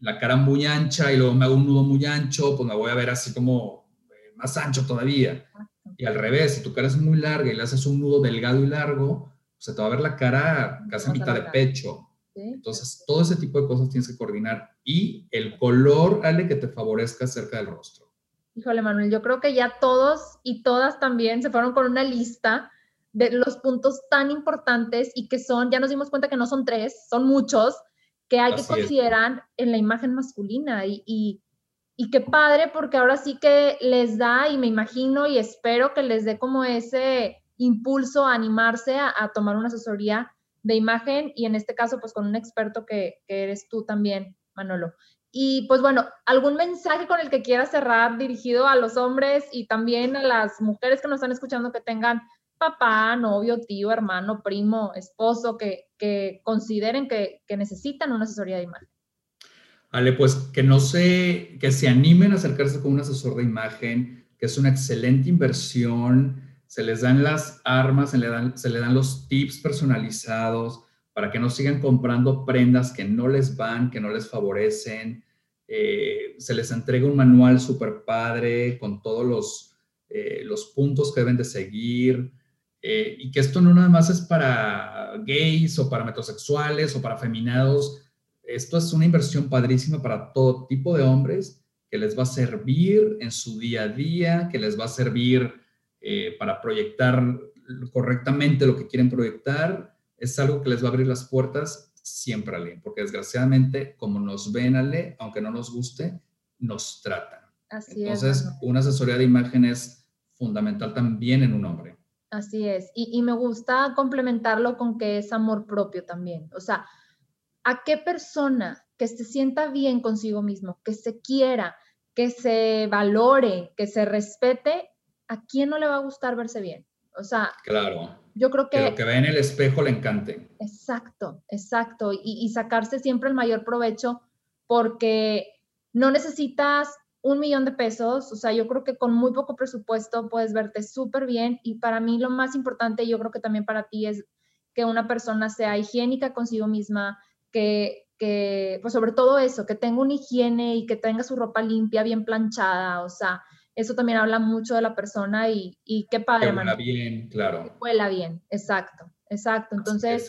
la cara muy ancha y luego me hago un nudo muy ancho, pues me voy a ver así como eh, más ancho todavía. Y al revés, si tu cara es muy larga y le haces un nudo delgado y largo, se te va a ver la cara casi a mitad de pecho. Entonces, todo ese tipo de cosas tienes que coordinar. Y el color, Ale, que te favorezca cerca del rostro. Híjole, Manuel, yo creo que ya todos y todas también se fueron con una lista de los puntos tan importantes y que son, ya nos dimos cuenta que no son tres, son muchos, que hay que considerar en la imagen masculina. Y, y, y, qué padre, porque ahora sí que les da, y me imagino y espero que les dé como ese impulso a animarse a, a tomar una asesoría de imagen y en este caso pues con un experto que, que eres tú también, Manolo. Y pues bueno, algún mensaje con el que quiera cerrar dirigido a los hombres y también a las mujeres que nos están escuchando que tengan papá, novio, tío, hermano, primo, esposo, que, que consideren que, que, necesitan una asesoría de imagen. Vale, pues que no se, que se animen a acercarse con un asesor de imagen, que es una excelente inversión, se les dan las armas, se le dan, se le dan los tips personalizados para que no sigan comprando prendas que no les van, que no les favorecen, eh, se les entrega un manual súper padre con todos los, eh, los puntos que deben de seguir eh, y que esto no nada más es para gays o para metrosexuales o para feminados, esto es una inversión padrísima para todo tipo de hombres que les va a servir en su día a día, que les va a servir para proyectar correctamente lo que quieren proyectar, es algo que les va a abrir las puertas siempre, Ale, porque desgraciadamente, como nos ven, Ale, aunque no nos guste, nos tratan. Así Entonces, una asesoría de imagen es fundamental también en un hombre. Así es. Y, y, me gusta complementarlo con que es amor propio también. O sea, ¿a qué persona que se sienta bien consigo mismo, que se quiera, que se valore, que se respete, ¿a quién no le va a gustar verse bien? O sea, claro. Yo creo que... Que lo que ve en el espejo le encante. Exacto, exacto. Y, y sacarse siempre el mayor provecho porque no necesitas un millón de pesos, o sea, yo creo que con muy poco presupuesto puedes verte súper bien y para mí lo más importante, yo creo que también para ti es que una persona sea higiénica consigo misma, que, que pues sobre todo eso, que tenga una higiene y que tenga su ropa limpia, bien planchada, o sea, eso también habla mucho de la persona y, y qué padre. Que huela bien, claro. Que huela bien, exacto, exacto. Entonces,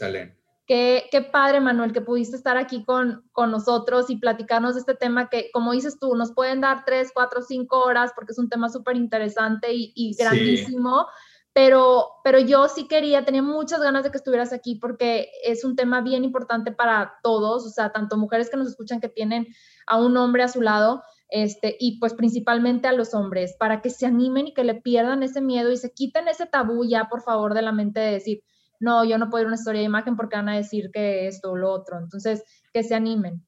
qué, qué padre, Manuel, que pudiste estar aquí con, con nosotros y platicarnos de este tema que, como dices tú, nos pueden dar tres, cuatro, cinco horas porque es un tema súper interesante y, y grandísimo. Pero, pero yo sí quería, tenía muchas ganas de que estuvieras aquí porque es un tema bien importante para todos, o sea, tanto mujeres que nos escuchan que tienen a un hombre a su lado, este, y pues principalmente a los hombres, para que se animen y que le pierdan ese miedo y se quiten ese tabú ya, por favor, de la mente de decir, no, yo no puedo ir a una historia de imagen porque van a decir que esto o lo otro. Entonces, que se animen.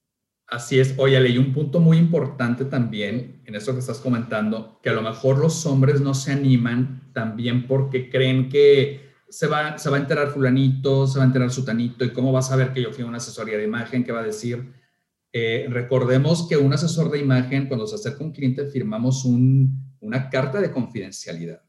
Así es. Oye, leí un punto muy importante también en eso que estás comentando, que a lo mejor los hombres no se animan también porque creen que se va, se va a enterar fulanito, se va a enterar sutanito, y cómo va a saber que yo fui a una asesoría de imagen, qué va a decir. Eh, recordemos que un asesor de imagen, cuando se acerca un cliente, firmamos una carta de confidencialidad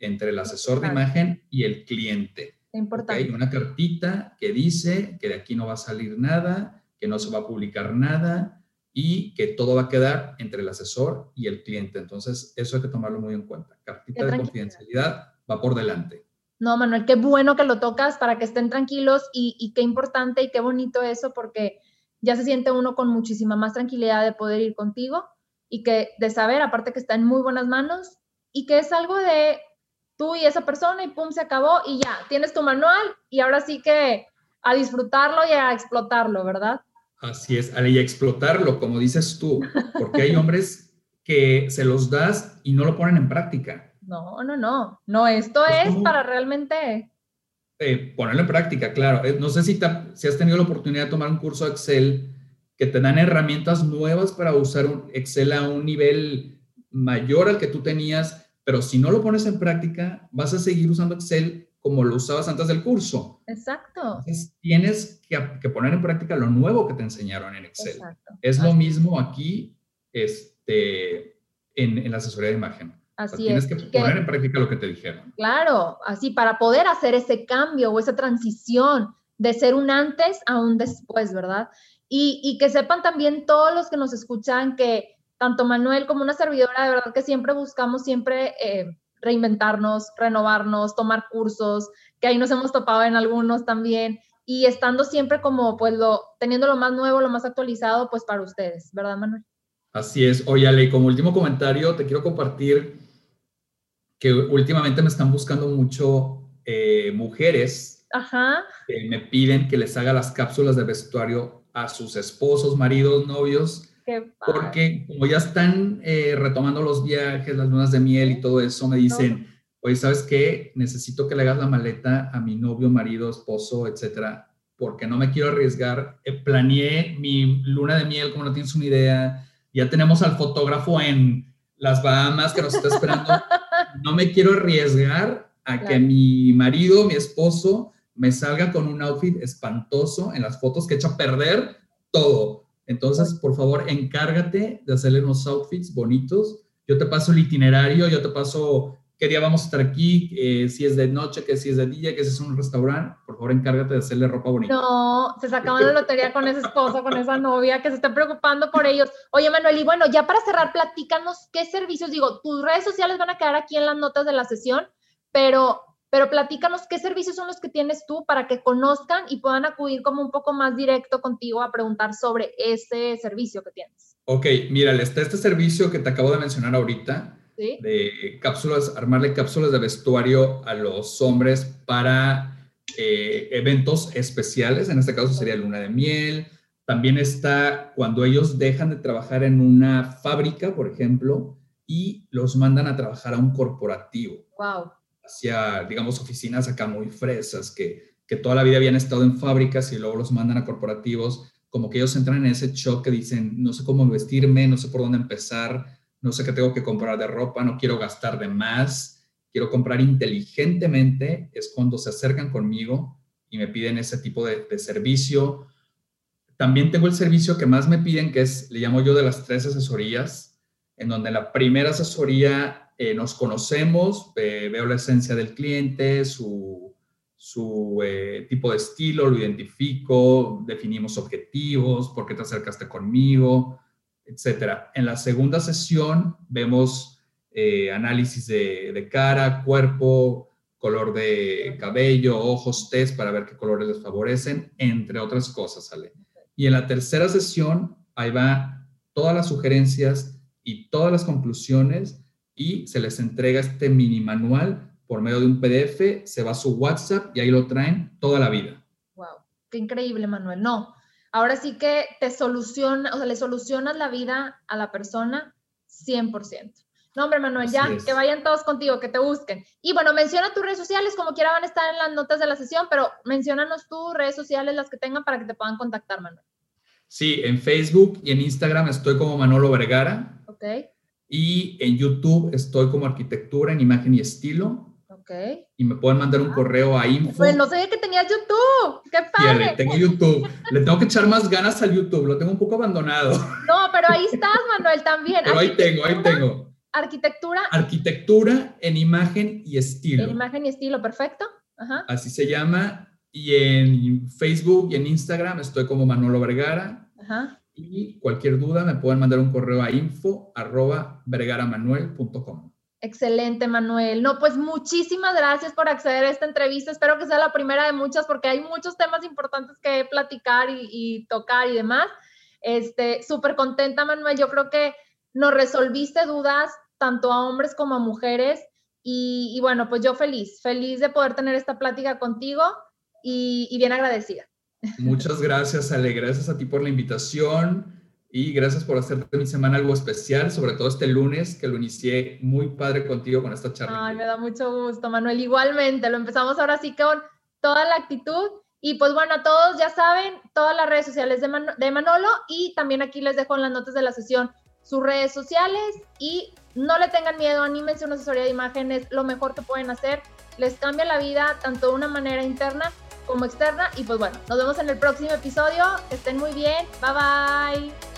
entre el asesor de imagen y el cliente. Importante. Una cartita que dice que de aquí no va a salir nada, que no se va a publicar nada y que todo va a quedar entre el asesor y el cliente. Entonces, eso hay que tomarlo muy en cuenta. Cartita de confidencialidad va por delante. No, Manuel, qué bueno que lo tocas para que estén tranquilos y, y qué importante y qué bonito eso porque ya se siente uno con muchísima más tranquilidad de poder ir contigo y que de saber, aparte que está en muy buenas manos y que es algo de tú y esa persona y pum, se acabó y ya, tienes tu manual y ahora sí que a disfrutarlo y a explotarlo, ¿verdad? Así es, y a explotarlo, como dices tú, porque hay hombres que se los das y no lo ponen en práctica. No, no, no, no, esto es, para realmente... Eh, ponerlo en práctica, claro. Eh, no sé si, si has tenido la oportunidad de tomar un curso de Excel que te dan herramientas nuevas para usar un Excel a un nivel mayor al que tú tenías pero si no lo pones en práctica, vas a seguir usando Excel como lo usabas antes del curso. Exacto. Entonces, tienes que, poner en práctica lo nuevo que te enseñaron en Excel. Exacto. Es lo mismo aquí este, en, la asesoría de imagen. Así tienes es. que poner en práctica lo que te dijeron. Claro, así para poder hacer ese cambio o esa transición de ser un antes a un después, ¿verdad? Y, y que sepan también todos los que nos escuchan que tanto Manuel como una servidora, de verdad que siempre buscamos siempre eh, reinventarnos, renovarnos, tomar cursos, que ahí nos hemos topado en algunos también, y estando siempre como, pues, lo, teniendo lo más nuevo, lo más actualizado, pues, para ustedes, ¿verdad, Manuel? Así es. Oye, Ale, como último comentario, te quiero compartir que últimamente me están buscando mucho eh, mujeres Ajá. que me piden que les haga las cápsulas de vestuario a sus esposos, maridos, novios, porque como ya están eh, retomando los viajes, las lunas de miel y todo eso, me dicen, oye, ¿sabes qué? Necesito que le hagas la maleta a mi novio, marido, esposo, etcétera, porque no me quiero arriesgar. Eh, planeé mi luna de miel, como no tienes una idea. Ya tenemos al fotógrafo en las Bahamas que nos está esperando. no me quiero arriesgar a que mi marido, mi esposo, me salga con un outfit espantoso en las fotos que echa a perder todo. Entonces, por favor, encárgate de hacerle unos outfits bonitos. Yo te paso el itinerario, yo te paso qué día vamos a estar aquí, eh, si es de noche, que si es de día, que si es un restaurante. Por favor, encárgate de hacerle ropa bonita. No, se sacaban la lotería con ese esposo, con esa novia que se está preocupando por ellos. Oye, Manuel, y bueno, ya para cerrar, platícanos qué servicios, digo, tus redes sociales van a quedar aquí en las notas de la sesión, pero pero platícanos qué servicios son los que tienes tú para que conozcan y puedan acudir como un poco más directo contigo a preguntar sobre ese servicio que tienes. Ok, mira, está este servicio que te acabo de mencionar ahorita, de cápsulas, armarle cápsulas de vestuario a los hombres para eh, eventos especiales, en este caso sería luna de miel. También está cuando ellos dejan de trabajar en una fábrica, por ejemplo, y los mandan a trabajar a un corporativo. Wow hacia, digamos, oficinas acá muy fresas, que, que toda la vida habían estado en fábricas y luego los mandan a corporativos, como que ellos entran en ese shock que dicen, no sé cómo vestirme, no sé por dónde empezar, no sé qué tengo que comprar de ropa, no quiero gastar de más, quiero comprar inteligentemente, es cuando se acercan conmigo y me piden ese tipo de, servicio. También tengo el servicio que más me piden, que es, le llamo yo de las tres asesorías, en donde la primera asesoría eh, nos conocemos, veo la esencia del cliente, su, su eh, tipo de estilo, lo identifico, definimos objetivos, por qué te acercaste conmigo, etcétera. En la segunda sesión vemos eh, análisis de, cara, cuerpo, color de cabello, ojos, test para ver qué colores les favorecen, entre otras cosas, ¿sale? Y en la tercera sesión, ahí va todas las sugerencias y todas las conclusiones y se les entrega este mini manual por medio de un PDF, se va a su WhatsApp y ahí lo traen toda la vida. Wow, qué increíble, Manuel. No, ahora sí que te soluciona, o sea, le solucionas la vida a la persona 100%. No, hombre, Manuel, ya, que vayan todos contigo, que te busquen. Y bueno, menciona tus redes sociales, como quiera van a estar en las notas de la sesión, pero mencionanos tus redes sociales, las que tengan, para que te puedan contactar, Manuel. Sí, en Facebook y en Instagram estoy como Manolo Vergara. Ok. Y en YouTube estoy como arquitectura en imagen y estilo. Y me pueden mandar un ah. correo a info. Pues no sabía que tenías YouTube. ¡Qué padre! tengo YouTube. le tengo que echar más ganas al YouTube. Lo tengo un poco abandonado. No, pero ahí estás, Manuel, también. Pero ahí tengo, ahí tengo. Arquitectura. Arquitectura en imagen y estilo. En imagen y estilo, perfecto. Ajá. Así se llama. Y en Facebook y en Instagram estoy como Manolo Vergara. Ajá. Y cualquier duda me pueden mandar un correo a info arroba vergaramanuel.com. Excelente, Manuel. No, pues muchísimas gracias por acceder a esta entrevista. Espero que sea la primera de muchas porque hay muchos temas importantes que platicar y, tocar y demás. Este, súper contenta, Manuel. Yo creo que nos resolviste dudas tanto a hombres como a mujeres. Y, bueno, pues yo feliz, feliz de poder tener esta plática contigo y, y bien agradecida. Muchas gracias, Ale. Gracias a ti por la invitación. Y gracias por hacer de mi semana algo especial, sobre todo este lunes, que lo inicié muy padre contigo con esta charla. Ay, me da mucho gusto, Manuel. Igualmente, lo empezamos ahora sí con toda la actitud. Y pues bueno, a todos ya saben, todas las redes sociales de, de Manolo y también aquí les dejo en las notas de la sesión sus redes sociales y no le tengan miedo, anímense una asesoría de imágenes, lo mejor que pueden hacer, les cambia la vida tanto de una manera interna como externa y pues bueno, nos vemos en el próximo episodio, estén muy bien, bye bye.